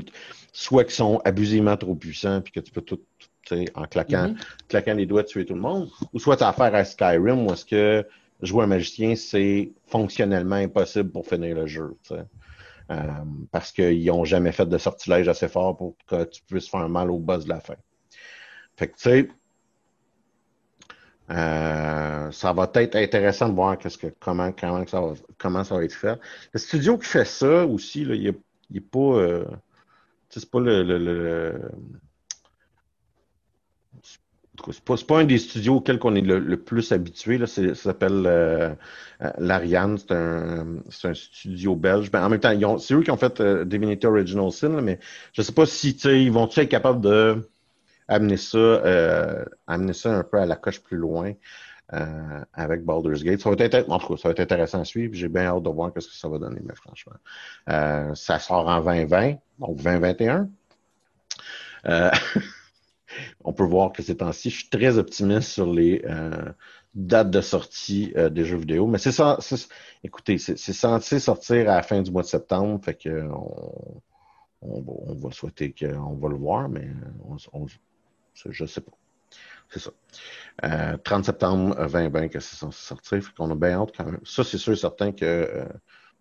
Soit qu'ils sont abusivement trop puissants puis que tu peux tout, tu sais, en claquant, Mhm. claquant les doigts, tuer tout le monde. Ou soit tu as affaire à Skyrim où est-ce que jouer un magicien, c'est fonctionnellement impossible pour finir le jeu. tu sais. Euh, parce qu'ils n'ont jamais fait de sortilège assez fort pour que tu puisses faire mal au boss de la fin. Fait que, tu sais, euh, ça va être intéressant de voir comment, ça va, être fait. Le studio qui fait ça aussi, il n'est pas. euh, c'est pas le- le- en tout cas, c'est pas, pas un des studios auxquels on est le, plus habitué. Là. Ça s'appelle euh, euh, Larian. C'est un, un studio belge. Ben, en même temps, c'est eux qui ont fait euh, Divinity Original Sin, là, mais je sais pas si ils vont être capables de amener ça, euh, amener ça un peu à la coche plus loin euh, avec Baldur's Gate. Ça va être, en tout cas, ça va être intéressant à suivre. J'ai bien hâte de voir ce que ça va donner, mais franchement. Euh, ça sort en 2020, donc 2021. Euh, on peut voir que ces temps-ci, je suis très optimiste sur les euh, dates de sortie euh, des jeux vidéo. Mais c'est ça, écoutez, c'est censé sortir à la fin du mois de septembre, fait que on, on va, on va souhaiter qu'on va le voir, mais on, je sais pas. C'est ça. Euh, 30 septembre 2020 que c'est censé sortir, fait qu'on a bien hâte quand même. Ça, c'est sûr et certain que euh,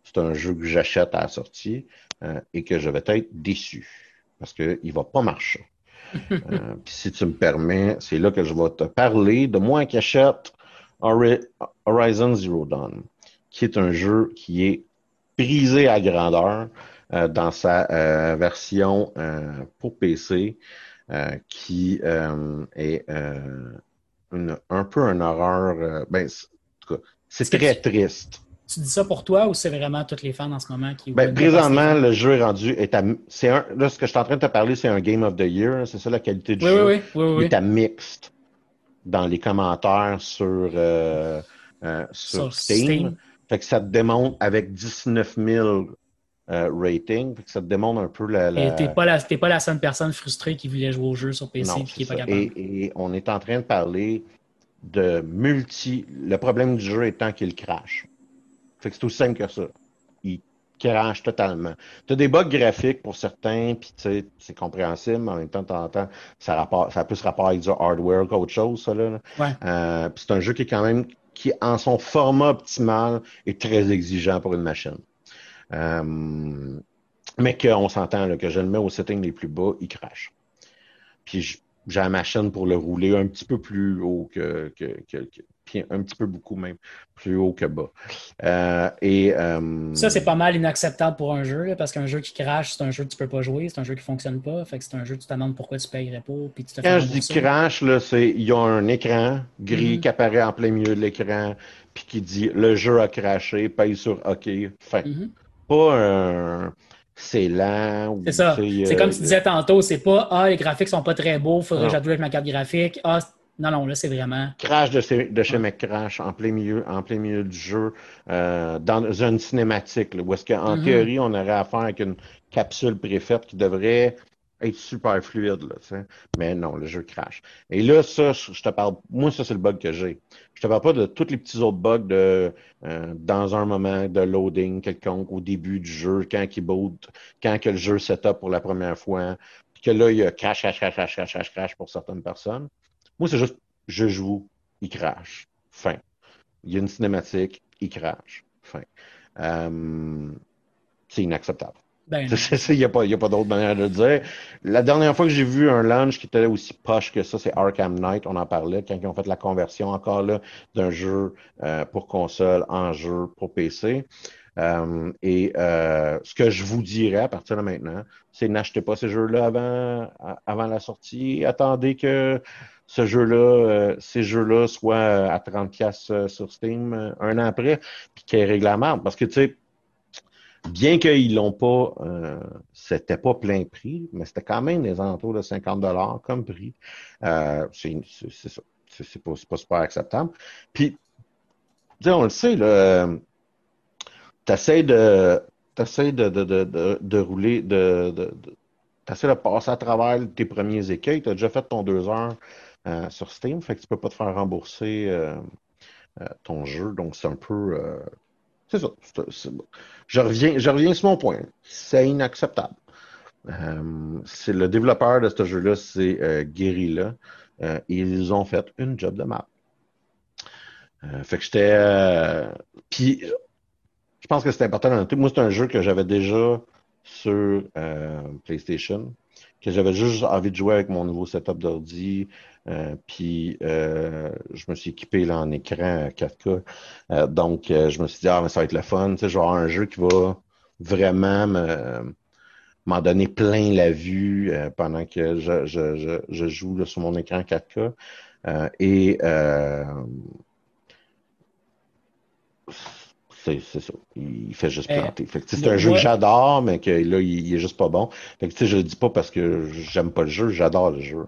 c'est un jeu que j'achète à la sortie euh, et que je vais être déçu parce qu'il ne va pas marcher. Euh, puis si tu me permets, c'est là que je vais te parler de moi qui achète Hori- Horizon Zero Dawn, qui est un jeu qui est brisé à grandeur euh, dans sa euh, version pour PC, qui est une- un peu un horreur. ben, c'est- en tout cas, c'est Est-ce que très triste. Tu dis ça pour toi ou c'est vraiment tous les fans en ce moment qui. Ben, présentement, le jeu est rendu. Est à, un, là, ce que je suis en train de te parler, c'est un Game of the Year. C'est ça la qualité du Oui, jeu. oui, oui. oui, Il est à mixte dans les commentaires sur, euh, euh, sur, Sur Steam. Steam. Fait que ça te démontre avec 19 000 euh, ratings. Fait que ça te démontre un peu la. la- Et t'es pas, la, pas la seule personne frustrée qui voulait jouer au jeu sur PC Non, et qui est pas capable. Et, et on est en train de parler de multi. Le problème du jeu étant qu'il crache. Fait que c'est aussi simple que ça. Il crache totalement. Tu as des bugs graphiques pour certains, puis tu sais, c'est compréhensible, mais en même temps, de temps en temps, ça, rapport, ça a plus rapport avec du hardware qu'autre chose, ça. Là. Ouais. Euh, puis c'est un jeu qui est quand même, qui en son format optimal, est très exigeant pour une machine. Euh, mais qu'on s'entend, là, que je le mets au setting les plus bas, il crache. Puis j'ai la machine pour le rouler un petit peu plus haut que, que, que, que- puis un petit peu beaucoup même, plus haut que bas. Euh, et euh, Ça, c'est pas mal inacceptable pour un jeu, là, parce qu'un jeu qui crache, c'est un jeu que tu peux pas jouer, c'est un jeu qui fonctionne pas. Fait que c'est un jeu que tu te demandes pourquoi tu payerais pas, puis tu te Quand je dis crash, là, c'est il y a un écran gris Mhm. qui apparaît en plein milieu de l'écran, puis qui dit le jeu a crashé, paye sur OK, fin. Mhm. Pas un c'est lent C'est ça. euh, C'est comme tu disais tantôt, c'est pas Ah, les graphiques sont pas très beaux, faudrait Non. que j'ajoute avec ma carte graphique. Ah, non, non, là, c'est vraiment. Crash de chez, de chez McCrash en plein milieu, en plein milieu du jeu, euh, dans une cinématique, là, où est-ce qu'en Mhm. théorie, on aurait affaire avec une capsule préfaite qui devrait être super fluide, là, tu sais. Mais non, le jeu crash. Et là, ça, je je te parle, moi, ça, c'est le bug que j'ai. Je te parle pas de tous les petits autres bugs de, euh, dans un moment de loading quelconque au début du jeu, quand il boot, quand que le jeu setup pour la première fois, puis que là, il y a crash, crash, crash, crash, crash, crash, crash pour certaines personnes. Moi, c'est juste, je joue, il crash. Fin. Il y a une cinématique, il crash. Fin. Euh, c'est inacceptable. Ben, Il n'y a pas, il y a pas d'autre manière de le dire. La dernière fois que j'ai vu un launch qui était aussi poche que ça, c'est Arkham Knight. On en parlait quand ils ont fait la conversion encore là d'un jeu euh, pour console en jeu pour PC. Euh, et euh, ce que je vous dirais à partir de maintenant, c'est n'achetez pas ces jeux-là avant, avant la sortie. Attendez que ce jeu-là, euh, ces jeux-là soient euh, à 30$ piastres, euh, sur Steam un an après, puis qu'il y ait règlement. Parce que, tu sais, bien qu'ils l'ont pas, euh, c'était pas plein prix, mais c'était quand même des alentours de 50 dollars comme prix. Euh, c'est ça. C'est pas, pas super acceptable. Puis, on le sait, là, t'essaies de, t'essaies de, de, de, de, rouler, de, de, t'essaies de passer à travers tes premiers écueils. T'as déjà fait ton deux heures euh, sur Steam, fait que tu peux pas te faire rembourser euh, euh, ton jeu. Donc, c'est un peu, euh, c'est ça. Je reviens, je reviens sur mon point. C'est inacceptable. Euh, c'est le développeur de ce jeu-là, c'est euh, Guerrilla. Ils ont fait une job de map. Fait que j'étais. Puis, je pense que c'est important de noter. Moi, c'est un jeu que j'avais déjà sur euh, PlayStation, que j'avais juste envie de jouer avec mon nouveau setup d'ordi. Euh, puis, euh, je me suis équipé là, en écran 4K. Euh, donc, je me suis dit, ah, mais ça va être le fun. Tu sais, je vais avoir un jeu qui va vraiment me- m'en donner plein la vue pendant que je, joue sur mon écran 4K. Euh, et c'est ça. Il fait juste planter. C'est moi- un jeu que j'adore, mais que là, il, il est juste pas bon. Fait que, je le dis pas parce que j'aime pas le jeu, j'adore le jeu.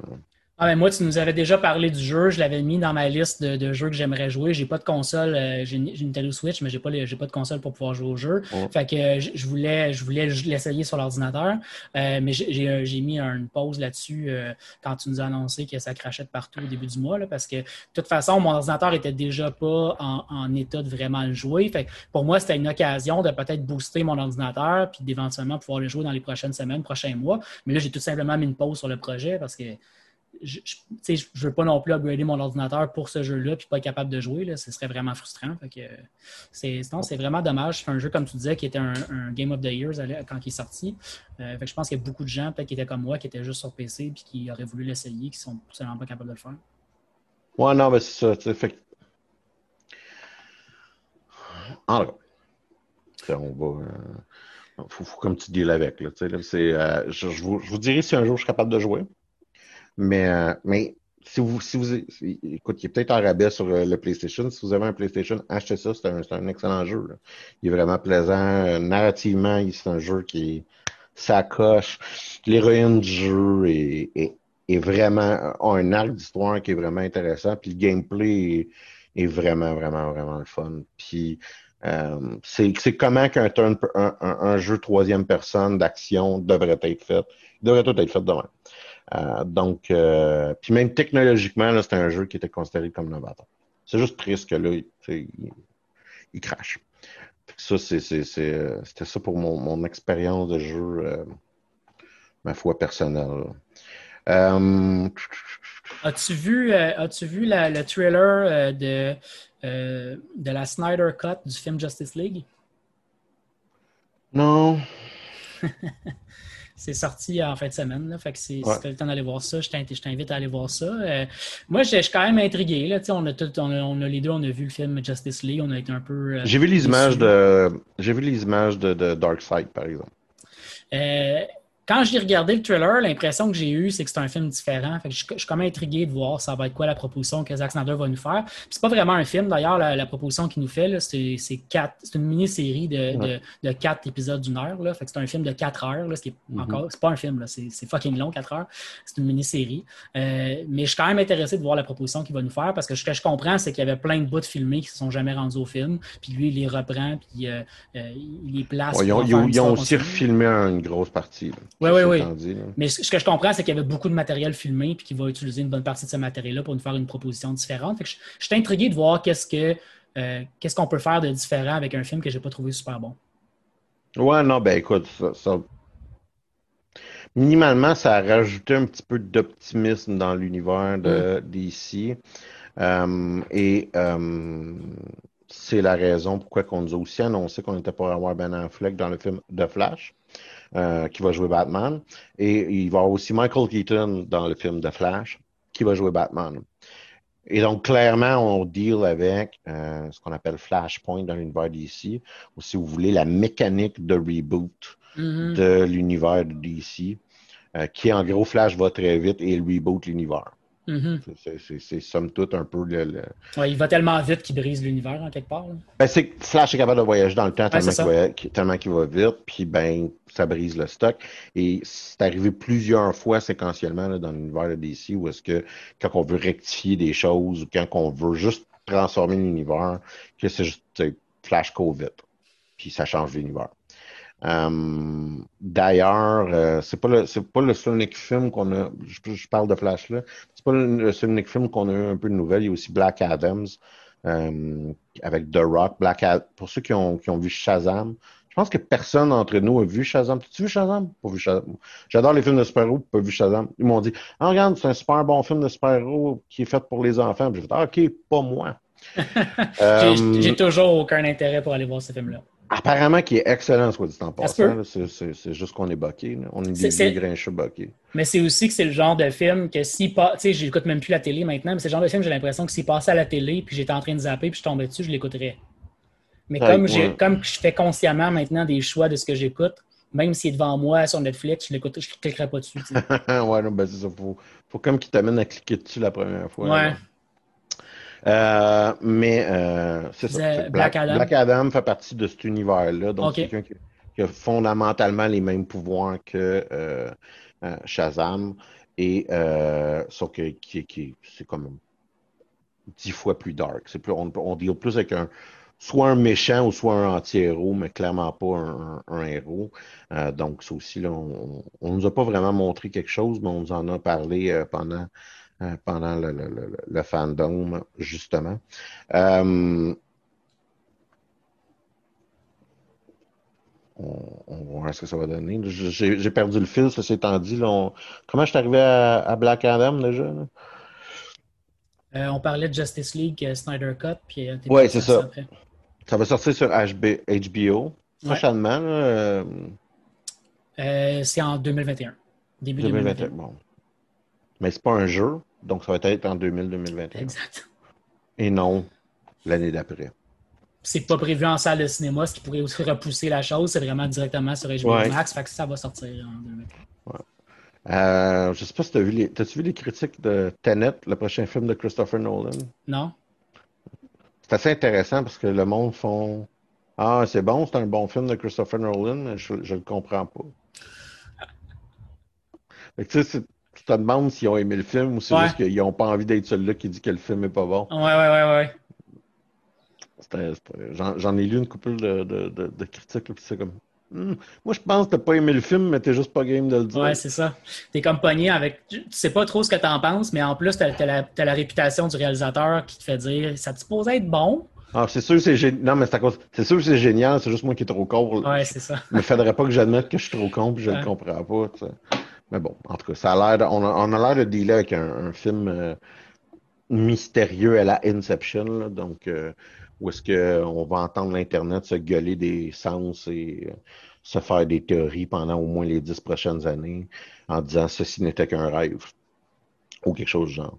Ah, mais moi, tu nous avais déjà parlé du jeu. Je l'avais mis dans ma liste de, de jeux que j'aimerais jouer. J'ai pas de console. euh, j'ai une, Nintendo Switch, mais j'ai pas, les- pas de console pour pouvoir jouer au jeu. Ouais. Fait que euh, je je voulais, je voulais l'essayer sur l'ordinateur. Euh, mais j'ai- j'ai j'ai mis une pause là-dessus euh, quand tu nous as annoncé que ça crachait de partout au début du mois. Là, parce que de toute façon, mon ordinateur était déjà pas en, en état de vraiment le jouer. Fait que pour moi, c'était une occasion de peut-être booster mon ordinateur puis d'éventuellement pouvoir le jouer dans les prochaines semaines, prochains mois. Mais là, j'ai tout simplement mis une pause sur le projet parce que je, je veux pas non plus upgrader mon ordinateur pour ce jeu-là puis pas être capable de jouer. Là. Ce serait vraiment frustrant. C'est, vraiment dommage. C'est un jeu, comme tu disais, qui était un, Game of the Years quand il est sorti. Euh, je pense qu'il y a beaucoup de gens, peut-être qui étaient comme moi, qui étaient juste sur PC puis qui auraient voulu l'essayer, qui sont absolument pas capables de le faire. Ouais, non, mais c'est ça. En tout cas, euh, faut, comme tu deals avec. Là, euh, je, je vous, je vous dirai si un jour je suis capable de jouer. Mais, euh, mais si vous, si vous, écoute, il est peut-être en rabais sur euh, le PlayStation. Si vous avez un PlayStation, achetez ça. C'est un, un excellent jeu. là. Il est vraiment plaisant. Euh, narrativement, c'est un jeu qui coche. L'héroïne du jeu est, est, est vraiment, a un arc d'histoire qui est vraiment intéressant. Puis le gameplay est, vraiment, vraiment, vraiment le fun. Puis euh, c'est comment qu'un un, un, un jeu troisième personne d'action devrait être fait. Il devrait tout être fait de. Euh, donc, euh, puis même technologiquement, c'était un jeu qui était considéré comme novateur. C'est juste triste que là, il, crache. Ça, euh, c'était ça pour mon, mon expérience de jeu, euh, ma foi personnelle. As-tu vu, as-tu vu la- le trailer de, de la Snyder Cut du film Justice League? non, c'est sorti en fin de semaine. Là, fait que Ouais. si t'as le temps d'aller voir ça, je t'in- je t'invite à aller voir ça. Euh, moi, je suis quand même intrigué. Là, Tu on, a tout, on, a, on a les deux, on a vu le film Justice League, on a été un peu. euh, J'ai vu les images de, j'ai vu les images de, de Darkseid, par exemple. Euh, quand j'ai regardé le trailer, l'impression que j'ai eue, c'est que c'est un film différent. Fait que je, je suis comme intrigué de voir ça va être quoi la proposition que Zack Snyder va nous faire. C'est pas vraiment un film, d'ailleurs, la, la proposition qu'il nous fait, c'est, une mini-série de, de, de quatre épisodes d'une heure. Là. Fait que c'est un film de quatre heures, là, ce qui est Mhm. encore, c'est pas un film, c'est, fucking long, quatre heures. C'est une mini-série. Euh, mais je suis quand même intéressé de voir la proposition qu'il va nous faire parce que ce que je comprends, c'est qu'il y avait plein de bouts de filmés qui se sont jamais rendus au film. Puis lui, il les reprend, puis euh, euh, il les place. Ouais, ils ont, ils ont- aussi refilmé une grosse partie. là. Étant dit, là. Mais ce que je comprends, c'est qu'il y avait beaucoup de matériel filmé puis qu'il va utiliser une bonne partie de ce matériel-là pour nous faire une proposition différente. Fait que je, je suis intrigué de voir qu'est-ce que euh, qu'est-ce qu'on peut faire de différent avec un film que j'ai pas trouvé super bon. Ouais, non, ben écoute, ça, ça- Minimalement, ça a rajouté un petit peu d'optimisme dans l'univers de DC. Euh, et euh, c'est la raison pourquoi on nous a aussi annoncé qu'on était pour avoir Ben Affleck dans le film The Flash, euh, qui va jouer Batman. Et il va y avoir aussi Michael Keaton dans le film The Flash, qui va jouer Batman. Et donc, clairement, on deal avec euh, ce qu'on appelle Flashpoint dans l'univers DC, ou si vous voulez, la mécanique de reboot Mhm. de l'univers de DC, euh, qui en gros, Flash va très vite et il reboot l'univers. Mhm. C'est- somme toute un peu le. le- Ouais, il va tellement vite qu'il brise l'univers en quelque part. Ben, c'est que Flash est capable de voyager dans le temps tellement qu'il va, vite, puis ben, ça brise le stock. Et c'est arrivé plusieurs fois séquentiellement là, dans l'univers de DC où est-ce que quand on veut rectifier des choses ou quand on veut juste transformer l'univers, que c'est juste Flash go vite, puis ça change l'univers. Euh, D'ailleurs, euh, c'est pas le c'est pas le seul unique film qu'on a. Je, je parle de Flash là. C'est pas le, seul unique film qu'on a eu un peu de nouvelles. Il y a aussi Black Adams euh, avec The Rock. Black Ad- Pour ceux qui ont, qui ont vu Shazam, je pense que personne d'entre nous a vu Shazam. Tu vu Shazam? Pas vu Shazam. J'adore les films de super-héros, pas vu Shazam. Ils m'ont dit Ah, regarde, c'est un super bon film de super-héros qui est fait pour les enfants. J'ai fait Ah, ok, pas moi. J'ai j'ai toujours aucun intérêt pour aller voir ce film-là. Apparemment, qui est excellent, soit dit en passant. C'est- juste qu'on est boqué. On est des vieux grincheux boqués. Mais c'est aussi que c'est le genre de film que si pas. Tu sais, j'écoute même plus la télé maintenant, mais c'est le genre de film, j'ai l'impression que s'il passait à la télé, puis j'étais en train de zapper, puis je tombais dessus, je l'écouterais. Mais Ouais, comme, ouais. comme je fais consciemment maintenant des choix de ce que j'écoute, même s'il est devant moi sur Netflix, je je cliquerai pas dessus. ouais, non, ben c'est ça. Faut, faut comme qu'il t'amène à cliquer dessus la première fois. Ouais. là. Euh, mais euh, c'est ça. Black Adam. Black Adam fait partie de cet univers-là. Donc, c'est quelqu'un qui, qui a fondamentalement les mêmes pouvoirs que euh, euh, Shazam. Et euh, sauf que qui, qui, c'est comme dix fois plus dark. C'est plus, on, on deal plus avec un soit un méchant ou soit un anti-héros, mais clairement pas un, un- un héros. Euh, donc, ça aussi, là, on, on nous a pas vraiment montré quelque chose, mais on nous en a parlé euh, pendant, euh, pendant le, le- le- le fandom, justement. Euh, on, on va voir ce que ça va donner. J'ai perdu le fil, ceci étant dit. Là, on- Comment je suis arrivé à, à Black Adam déjà? là? Euh, on parlait de Justice League, euh, Snyder Cut, puis euh, parti c'est ça. après. Ça va sortir sur HB HBO prochainement. c'est en 2021. Début 2021. 2021. Bon. Mais c'est pas un jeu, donc ça va être en 2000-2021. Exact. Et non l'année d'après. C'est pas prévu en salle de cinéma, ce qui pourrait aussi repousser la chose. C'est vraiment directement sur HBO Ouais. Max. Fait que ça va sortir en 2021. Euh, je sais pas si t'as vu les. Vu les critiques de Tenet, le prochain film de Christopher Nolan? Non? C'est assez intéressant parce que le monde font Ah, c'est bon, c'est un bon film de Christopher Nolan, mais je, je le comprends pas. Tu sais, tu te demandes s'ils ont aimé le film ou c'est Ouais. juste qu'ils n'ont pas envie d'être celui-là qui dit que le film est pas bon. Ouais, ouais, ouais, ouais. J'en ai lu une couple de, de, de, de critiques, puis c'est comme Hmm, Moi, je pense que t'as pas aimé le film, mais t'es juste pas game de le dire. Ouais, c'est ça. T'es comme pogné avec. Tu sais pas trop ce que t'en penses, mais en plus, t'as, t'as la, réputation du réalisateur qui te fait dire ça te supposait être bon. Ah, c'est sûr que c'est génial. Non, mais c'est à cause. C'est sûr que c'est génial, c'est juste moi qui est trop con. Ouais, c'est ça. Il ne faudrait pas que j'admette que je suis trop con puis je Ouais. le comprends pas. Mais bon, en tout cas, ça a l'air on, a, on a l'air de dealer avec un, un film euh, mystérieux à la Inception. là. donc, euh, où est-ce qu'on va entendre l'Internet se gueuler des sens et euh, se faire des théories pendant au moins les dix prochaines années en disant ceci n'était qu'un rêve ou quelque chose du genre.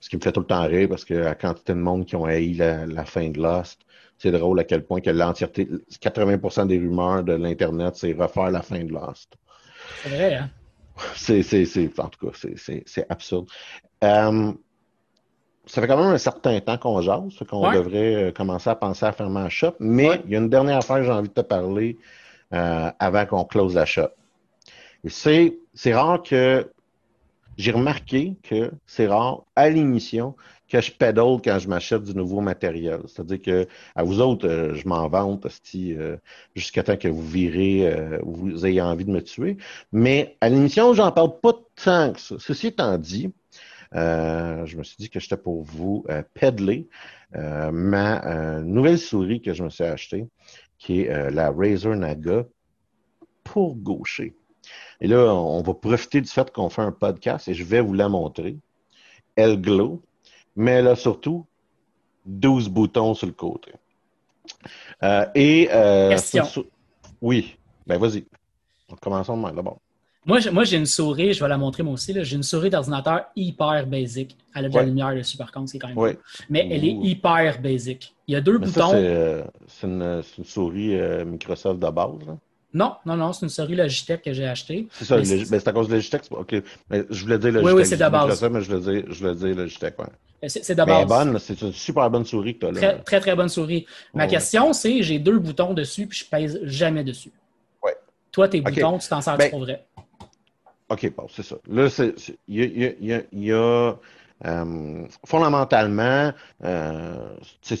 Ce qui me fait tout le temps rire parce que la quantité de monde qui ont haï la, la fin de Lost, c'est drôle à quel point que l'entièreté, 80% des rumeurs de l'Internet, c'est refaire la fin de Lost. C'est vrai, hein? C'est, c'est, c'est, en tout cas, c'est, c'est, c'est absurde. Euh, ça fait quand même un certain temps qu'on jase, qu'on Ouais. devrait euh, commencer à penser à fermer la shop. Mais Ouais. il y a une dernière affaire que j'ai envie de te parler euh, avant qu'on close la shop. Et c'est, c'est rare que j'ai remarqué que c'est rare à l'émission que je pédale quand je m'achète du nouveau matériel. C'est-à-dire que à vous autres, euh, je m'en vante euh, jusqu'à temps que vous virez, euh, vous ayez envie de me tuer. Mais à l'émission, j'en parle pas tant que ça. Ceci étant dit, euh, je me suis dit que j'étais pour vous euh, pédaler ma nouvelle souris que je me suis achetée, qui est la Razer Naga pour gaucher. Et là, on va profiter du fait qu'on fait un podcast et je vais vous la montrer. Elle glow, mais elle a surtout 12 boutons sur le côté. Euh, et euh, Question. Oui, ben vas-y. Commençons de même, d'abord. Moi, j'ai- une souris, je vais la montrer moi aussi. J'ai une souris d'ordinateur hyper basic. Elle a de la Ouais. lumière dessus, par contre, c'est quand même. Oui. cool. Mais elle est hyper basic. Il y a deux Mais boutons. c'est euh, c'est une, souris euh, Microsoft de base. là. Non, non, non, c'est une souris Logitech que j'ai achetée. C'est ça, Mais c'est- à cause de Logitech. OK. Mais je voulais dire Oui, Logitech. oui, c'est de Je mais je voulais dire, je voulais dire Logitech. Ouais. C'est base. bonne, c'est une super bonne souris que tu as là. Très, très, très bonne souris. Ma Ouais. question, c'est j'ai deux boutons dessus, puis je pèse jamais dessus. Ouais. Toi, tes Ok. boutons, tu t'en sers Ben, pour vrai? OK, bon, c'est ça. Là, il y a, y a- y a- il y a, euh, fondamentalement, euh, c'est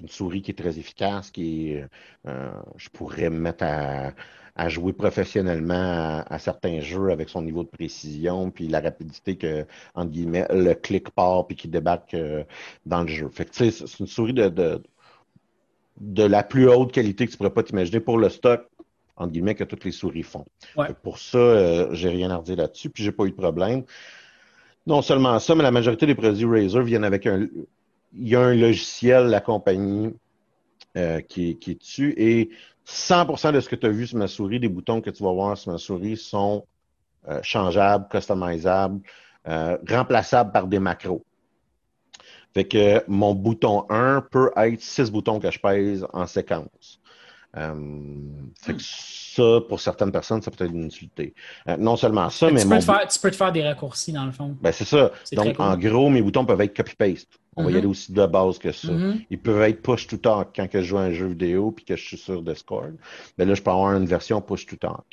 une souris qui est très efficace, qui est, euh, je pourrais me mettre à, à jouer professionnellement à, à certains jeux avec son niveau de précision, puis la rapidité que, entre guillemets, le clic part puis qui débarque euh, dans le jeu. Fait que, c'est une souris de, de, de la plus haute qualité que tu pourrais pas t'imaginer pour le stock, entre guillemets, que toutes les souris font. Ouais. Pour ça, euh, j'ai rien à redire là-dessus, puis j'ai pas eu de problème. Non seulement ça, mais la majorité des produits Razer viennent avec un. Il y a un logiciel, la compagnie, euh, qui, est- dessus, et 100% de ce que tu as vu sur ma souris, des boutons que tu vas voir sur ma souris sont euh, changeables, customisables, euh, remplaçables par des macros. Fait que mon bouton 1 peut être 6 boutons que je pèse en séquence. Euh, fait que ça, pour certaines personnes, ça peut être une utilité. Euh, non seulement ça, mais tu, peux mon te faire, tu peux te faire des raccourcis, dans le fond. ben, c'est ça. Donc, cool. en gros, mes boutons peuvent être copy-paste. On va y Mhm. aller aussi de base que ça. Mhm. Ils peuvent être push to talk quand que je joue à un jeu vidéo puis que je suis sur Discord. Ben là, je peux avoir une version push to talk.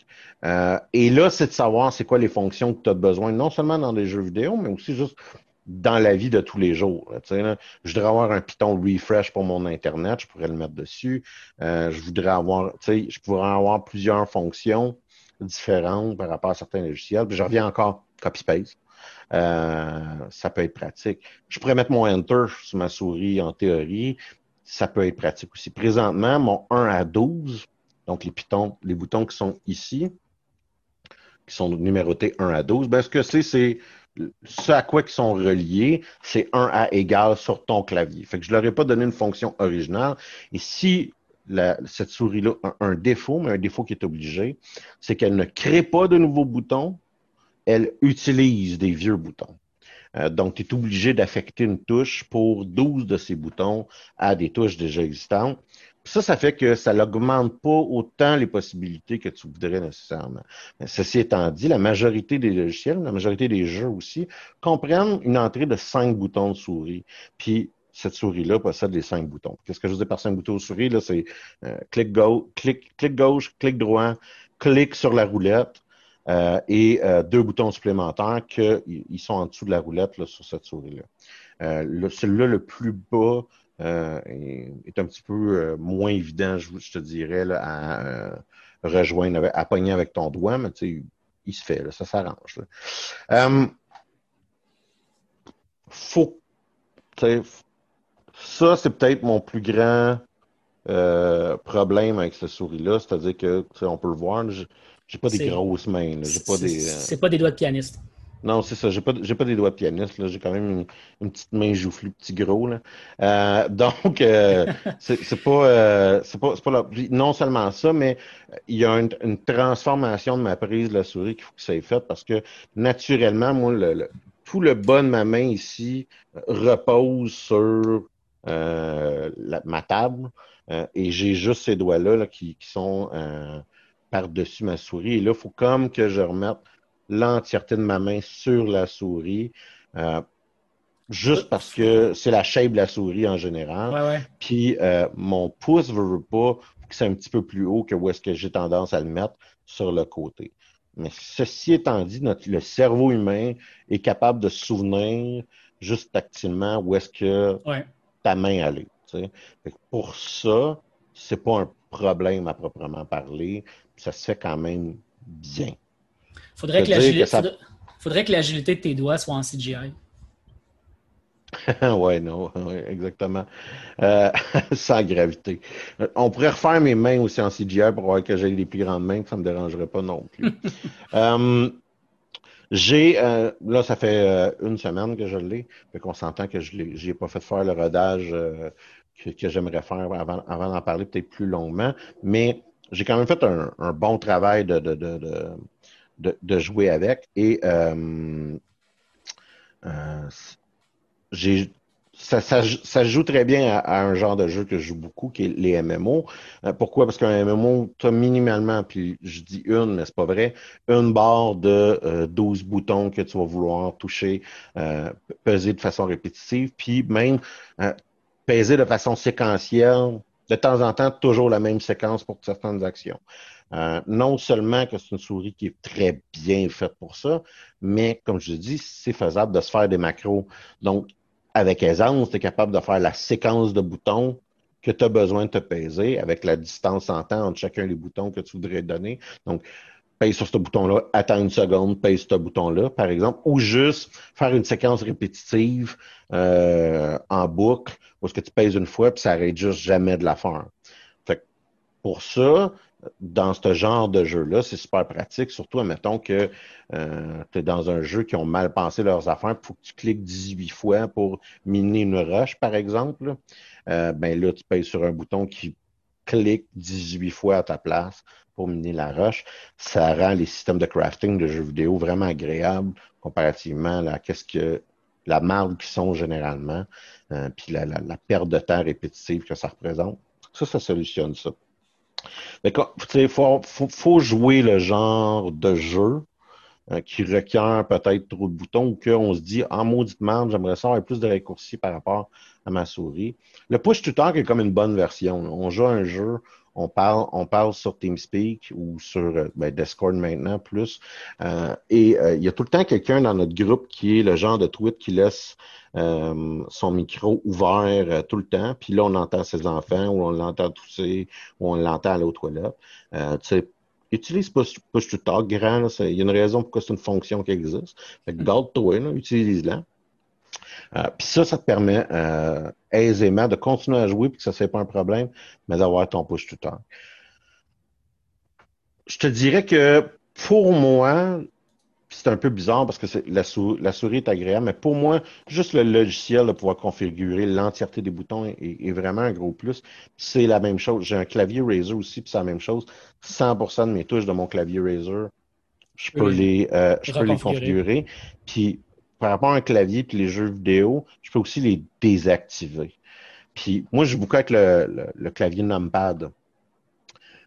Euh, et là, c'est de savoir c'est quoi les fonctions que tu as besoin, non seulement dans des jeux vidéo, mais aussi juste dans la vie de tous les jours. là. Là, je voudrais avoir un Python refresh pour mon Internet, je pourrais le mettre dessus. Euh, je voudrais avoir, je pourrais avoir plusieurs fonctions différentes par rapport à certains logiciels. Puis je reviens encore copy-paste. Euh, ça peut être pratique. Je pourrais mettre mon Enter sur ma souris en théorie. Ça peut être pratique aussi. Présentement, mon 1 à 12, donc les, pitons, les boutons qui sont ici, qui sont numérotés 1 à 12, ben, ce que c'est, c'est ce à quoi ils sont reliés, c'est 1 à égal sur ton clavier. Fait que je leur ai pas donné une fonction originale. Et si la- cette souris-là a un défaut, mais un défaut qui est obligé, c'est qu'elle ne crée pas de nouveaux boutons, elle utilise des vieux boutons. Euh, donc, tu es obligé d'affecter une touche pour 12 de ces boutons à des touches déjà existantes. Ça, ça fait que ça n'augmente pas autant les possibilités que tu voudrais nécessairement. Mais Ceci étant dit, la majorité des logiciels, la majorité des jeux aussi, comprennent une entrée de 5 boutons de souris. Puis cette souris-là possède les 5 boutons. Qu'est-ce que je veux dire par 5 boutons de souris? Là, c'est euh, clic, gauche, clic, clic gauche, clic droit, clic sur la roulette, euh, et euh, deux boutons supplémentaires qui sont en dessous de la roulette là, sur cette souris-là. Euh, Celui-là, le plus bas, euh, est, est un petit peu euh, moins évident, je, te dirais, là, à euh, rejoindre, avec- à pogner avec ton doigt, mais tu sais, il se fait, là, ça s'arrange. Euh, faut, ça, c'est peut-être mon plus grand euh, problème avec cette souris-là, c'est-à-dire que, on peut le voir, j'ai pas des grosses mains, j'ai pas des... c'est pas des doigts de pianiste. Non, c'est ça. J'ai pas, j'ai pas des doigts de pianiste. J'ai quand même une, petite main joufflue, petit gros. Là. Euh, donc, euh, c'est, c'est pas, euh, c'est pas, pas la- non seulement ça, mais il y a une, transformation de ma prise de la souris qu'il faut que ça ait fait parce que naturellement, moi, tout le bas de ma main ici euh, repose sur euh, ma table euh, et j'ai juste ces doigts-là là, qui, qui sont euh, par-dessus ma souris. Et là, il faut comme que je remette l'entièreté de ma main sur la souris, euh, juste parce que c'est la shape de la souris en général. Ouais, ouais. Puis euh, mon pouce veut, veut pas, que c'est un petit peu plus haut que où est-ce que j'ai tendance à le mettre sur le côté. Mais ceci étant dit, notre, le cerveau humain est capable de se souvenir juste tactilement où est-ce que Ouais. ta main allait. tu sais. Pour ça, c'est pas un problème à proprement parler. Ça se fait quand même bien. Faudrait que, Je veux dire l'agili- que ça- faudrait- faudrait que l'agilité de tes doigts soit en CGI. ouais, non, ouais, exactement. Euh, sans gravité. Euh, On pourrait refaire mes mains aussi en CGI pour voir que j'ai les plus grandes mains, que ça me dérangerait pas non plus. Euh, j'ai, euh, là, ça fait une semaine que je l'ai, fait qu'on s'entend que je j'ai pas fait faire le rodage que, que j'aimerais faire avant, avant d'en parler peut-être plus longuement, mais j'ai quand même fait un, un bon travail de, de, de, de, de- jouer avec et euh, euh, j'ai ça, ça, joue très bien à, un genre de jeu que je joue beaucoup, qui est les MMO. Euh, pourquoi? Parce qu'un MMO, tu as minimalement, puis je dis une, mais c'est pas vrai, une barre de euh, 12 boutons que tu vas vouloir toucher, peser de façon répétitive, puis même peser de façon séquentielle, de temps en temps, toujours la même séquence pour certaines actions. Euh, non seulement que c'est une souris qui est très bien faite pour ça, mais comme je dis, c'est faisable de se faire des macros. Donc, avec aisance, tu es capable de faire la séquence de boutons que tu as besoin de te peser avec la distance en temps entre chacun des boutons que tu voudrais donner. Donc, pèse sur ce bouton-là, attends une seconde, pèse sur ce bouton-là, par exemple, ou juste faire une séquence répétitive euh, en boucle où est-ce que tu pèses une fois puis ça arrête juste jamais de la faire. Fait que pour ça, dans ce genre de jeu-là, c'est super pratique, surtout, admettons que euh, tu es dans un jeu qui ont mal pensé leurs affaires, il faut que tu cliques 18 fois pour miner une rush, par exemple. Euh, ben là, tu pèses sur un bouton qui clique 18 fois à ta place pour miner la rush. Ça rend les systèmes de crafting de jeux vidéo vraiment agréables comparativement à la marde qu'ils sont généralement, euh, puis la, perte de temps répétitive que ça représente. Ça, ça solutionne ça. Tu sais, faut, faut, jouer le genre de jeu euh, qui requiert peut-être trop de boutons ou qu'on se dit, en maudite merde, j'aimerais ça avoir plus de raccourcis par rapport à ma souris. Le push to talk est comme une bonne version. On joue un jeu, on parle, on parle sur TeamSpeak ou sur euh, ben, Discord maintenant plus. Euh, et euh, il y a tout le temps quelqu'un dans notre groupe qui est le genre de tweet qui laisse euh, son micro ouvert euh, tout le temps. Puis là, on entend ses enfants ou on l'entend tousser ou on l'entend aller aux toilettes. Euh, tu sais, utilise push, push to talk grand. Il y a une raison pourquoi c'est une fonction qui existe. Fait que garde-toi, là, utilise-la. Euh, puis ça, ça te permet euh, aisément de continuer à jouer puis que ça ne soit pas un problème, mais d'avoir ton push to talk. Je te dirais que pour moi, c'est un peu bizarre parce que c'est- la, sou- la souris est agréable, mais pour moi, juste le logiciel de pouvoir configurer l'entièreté des boutons est, est vraiment un gros plus. C'est la même chose. J'ai un clavier Razer aussi, puis c'est la même chose. 100% de mes touches de mon clavier Razer, je peux Oui. les, euh, je peux les configurer. Puis par rapport à un clavier puis les jeux vidéo, je peux aussi les désactiver. Puis moi, je joue beaucoup avec le, clavier numpad.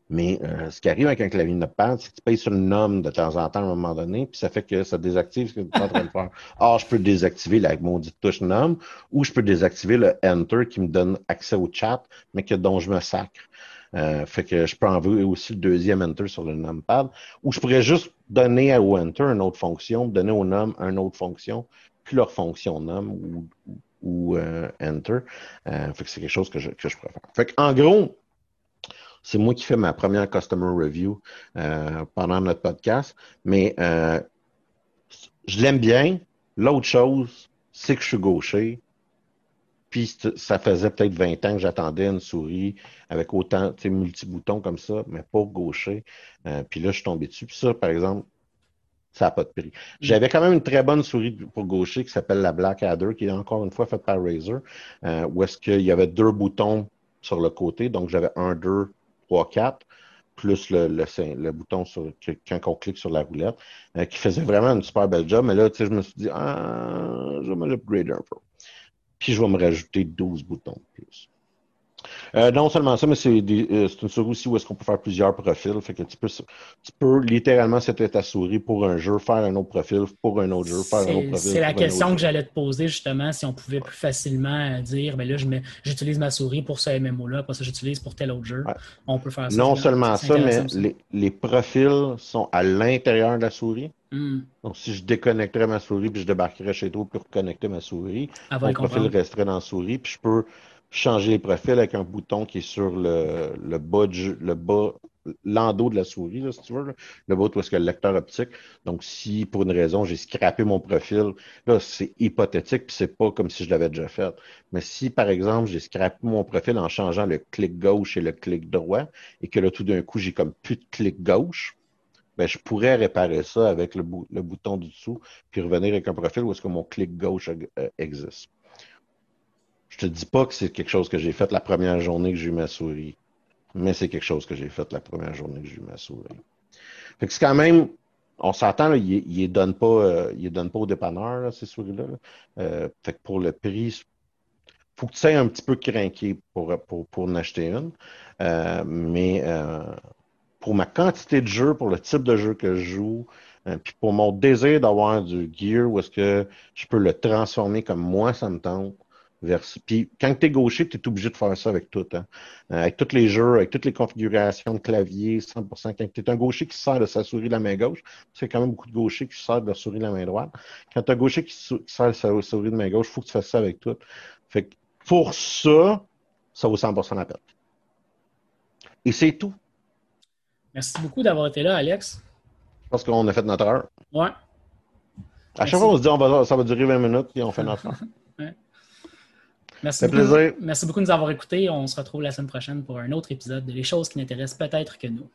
Mais euh, ce qui arrive avec un clavier numpad, c'est que tu payes sur le num de temps en temps à un moment donné, puis ça fait que ça désactive ce que tu es en train de faire. Or, je peux désactiver la maudite touche num, ou je peux désactiver le enter qui me donne accès au chat, mais que dont je me sacre. Euh, fait que je peux enlever aussi le deuxième enter sur le numpad, ou je pourrais juste donner à- au enter une autre fonction, donner au num une autre fonction, puis leur fonction num ou, ou euh, enter. Euh, fait que c'est quelque chose que je, que je préfère. Fait que, en gros, c'est moi qui fais ma première customer review euh, pendant notre podcast, mais euh, je l'aime bien. L'autre chose, c'est que je suis gaucher. Puis ça faisait peut-être 20 ans que j'attendais une souris avec autant, tu sais, multi-boutons comme ça, mais pas gaucher. Euh, puis là, je suis tombé dessus. Puis ça, par exemple, ça n'a pas de prix. J'avais quand même une très bonne souris pour gaucher qui s'appelle la Blackadder, qui est encore une fois faite par Razer, euh, où est-ce qu'il y avait deux boutons sur le côté. Donc, j'avais un, deux, trois, quatre, plus le, le, le bouton sur, que- quand on clique sur la roulette, euh, qui faisait vraiment une super belle job. Mais là, tu sais, je me suis dit, ah, je vais me l'upgrader un peu. Puis, je vais me rajouter 12 boutons de plus. Euh, non seulement ça, mais c'est euh, c'est une souris aussi où est-ce qu'on peut faire plusieurs profils. Fait que tu peux, tu peux littéralement c'était ta souris pour un jeu, faire un autre profil pour un autre jeu, faire un autre profil. c'est la question que j'allais te poser justement, si on pouvait plus facilement euh, dire, ben là, j'utilise ma souris pour ce MMO-là, après ça, j'utilise pour tel autre jeu. Ouais. On peut faire ça. Non seulement ça, mais les, les profils sont à l'intérieur de la souris. Hmm. Donc, si je déconnecterais ma souris puis je débarquerais chez toi pour reconnecter ma souris, va mon le profil resterait dans la souris. Puis je peux changer les profils avec un bouton qui est sur le, le bas, du- le bas, l'endos de la souris, là, si tu veux, le bas où est-ce que le lecteur optique. Donc, si pour une raison j'ai scrappé mon profil, là, c'est hypothétique, puis c'est pas comme si je l'avais déjà fait. Mais si, par exemple, j'ai scrappé mon profil en changeant le clic gauche et le clic droit, et que là, tout d'un coup, j'ai comme plus de clic gauche, ben, je pourrais réparer ça avec le, le bouton du dessous, puis revenir avec un profil où est-ce que mon clic gauche euh, existe. Je te dis pas que c'est quelque chose que j'ai fait la première journée que j'ai eu ma souris, mais c'est quelque chose que j'ai fait la première journée que j'ai eu ma souris. Fait que c'est quand même, on s'entend, il, il les donne pas, euh, il donne pas au dépanneur, là, ces souris-là. là. Euh, fait que pour le prix, faut que tu sois un petit peu craqué pour, pour, pour en acheter une. Euh, mais euh, pour ma quantité de jeux, pour le type de jeu que je joue, puis pour mon désir d'avoir du gear où est-ce que je peux le transformer comme moi, ça me tente. Vers... Puis quand tu es gaucher, tu es obligé de faire ça avec tout. Hein. Euh, avec tous les jeux, avec toutes les configurations de clavier, 100%. Quand tu es un gaucher qui sert de sa souris de la main gauche, c'est quand même beaucoup de gauchers qui servent de leur souris de la main droite. Quand tu as un gaucher qui, sert de sa souris de main gauche, il faut que tu fasses ça avec tout. Fait que pour ça, ça vaut 100% la peine. Et c'est tout. Merci beaucoup d'avoir été là, Alex. Parce qu'on a fait notre heure. Ouais. À Merci. chaque fois, on se dit on va, ça va durer 20 minutes, puis on fait notre heure. Merci beaucoup, plaisir. merci beaucoup de nous avoir écoutés. On se retrouve la semaine prochaine pour un autre épisode de Les choses qui n'intéressent peut-être que nous.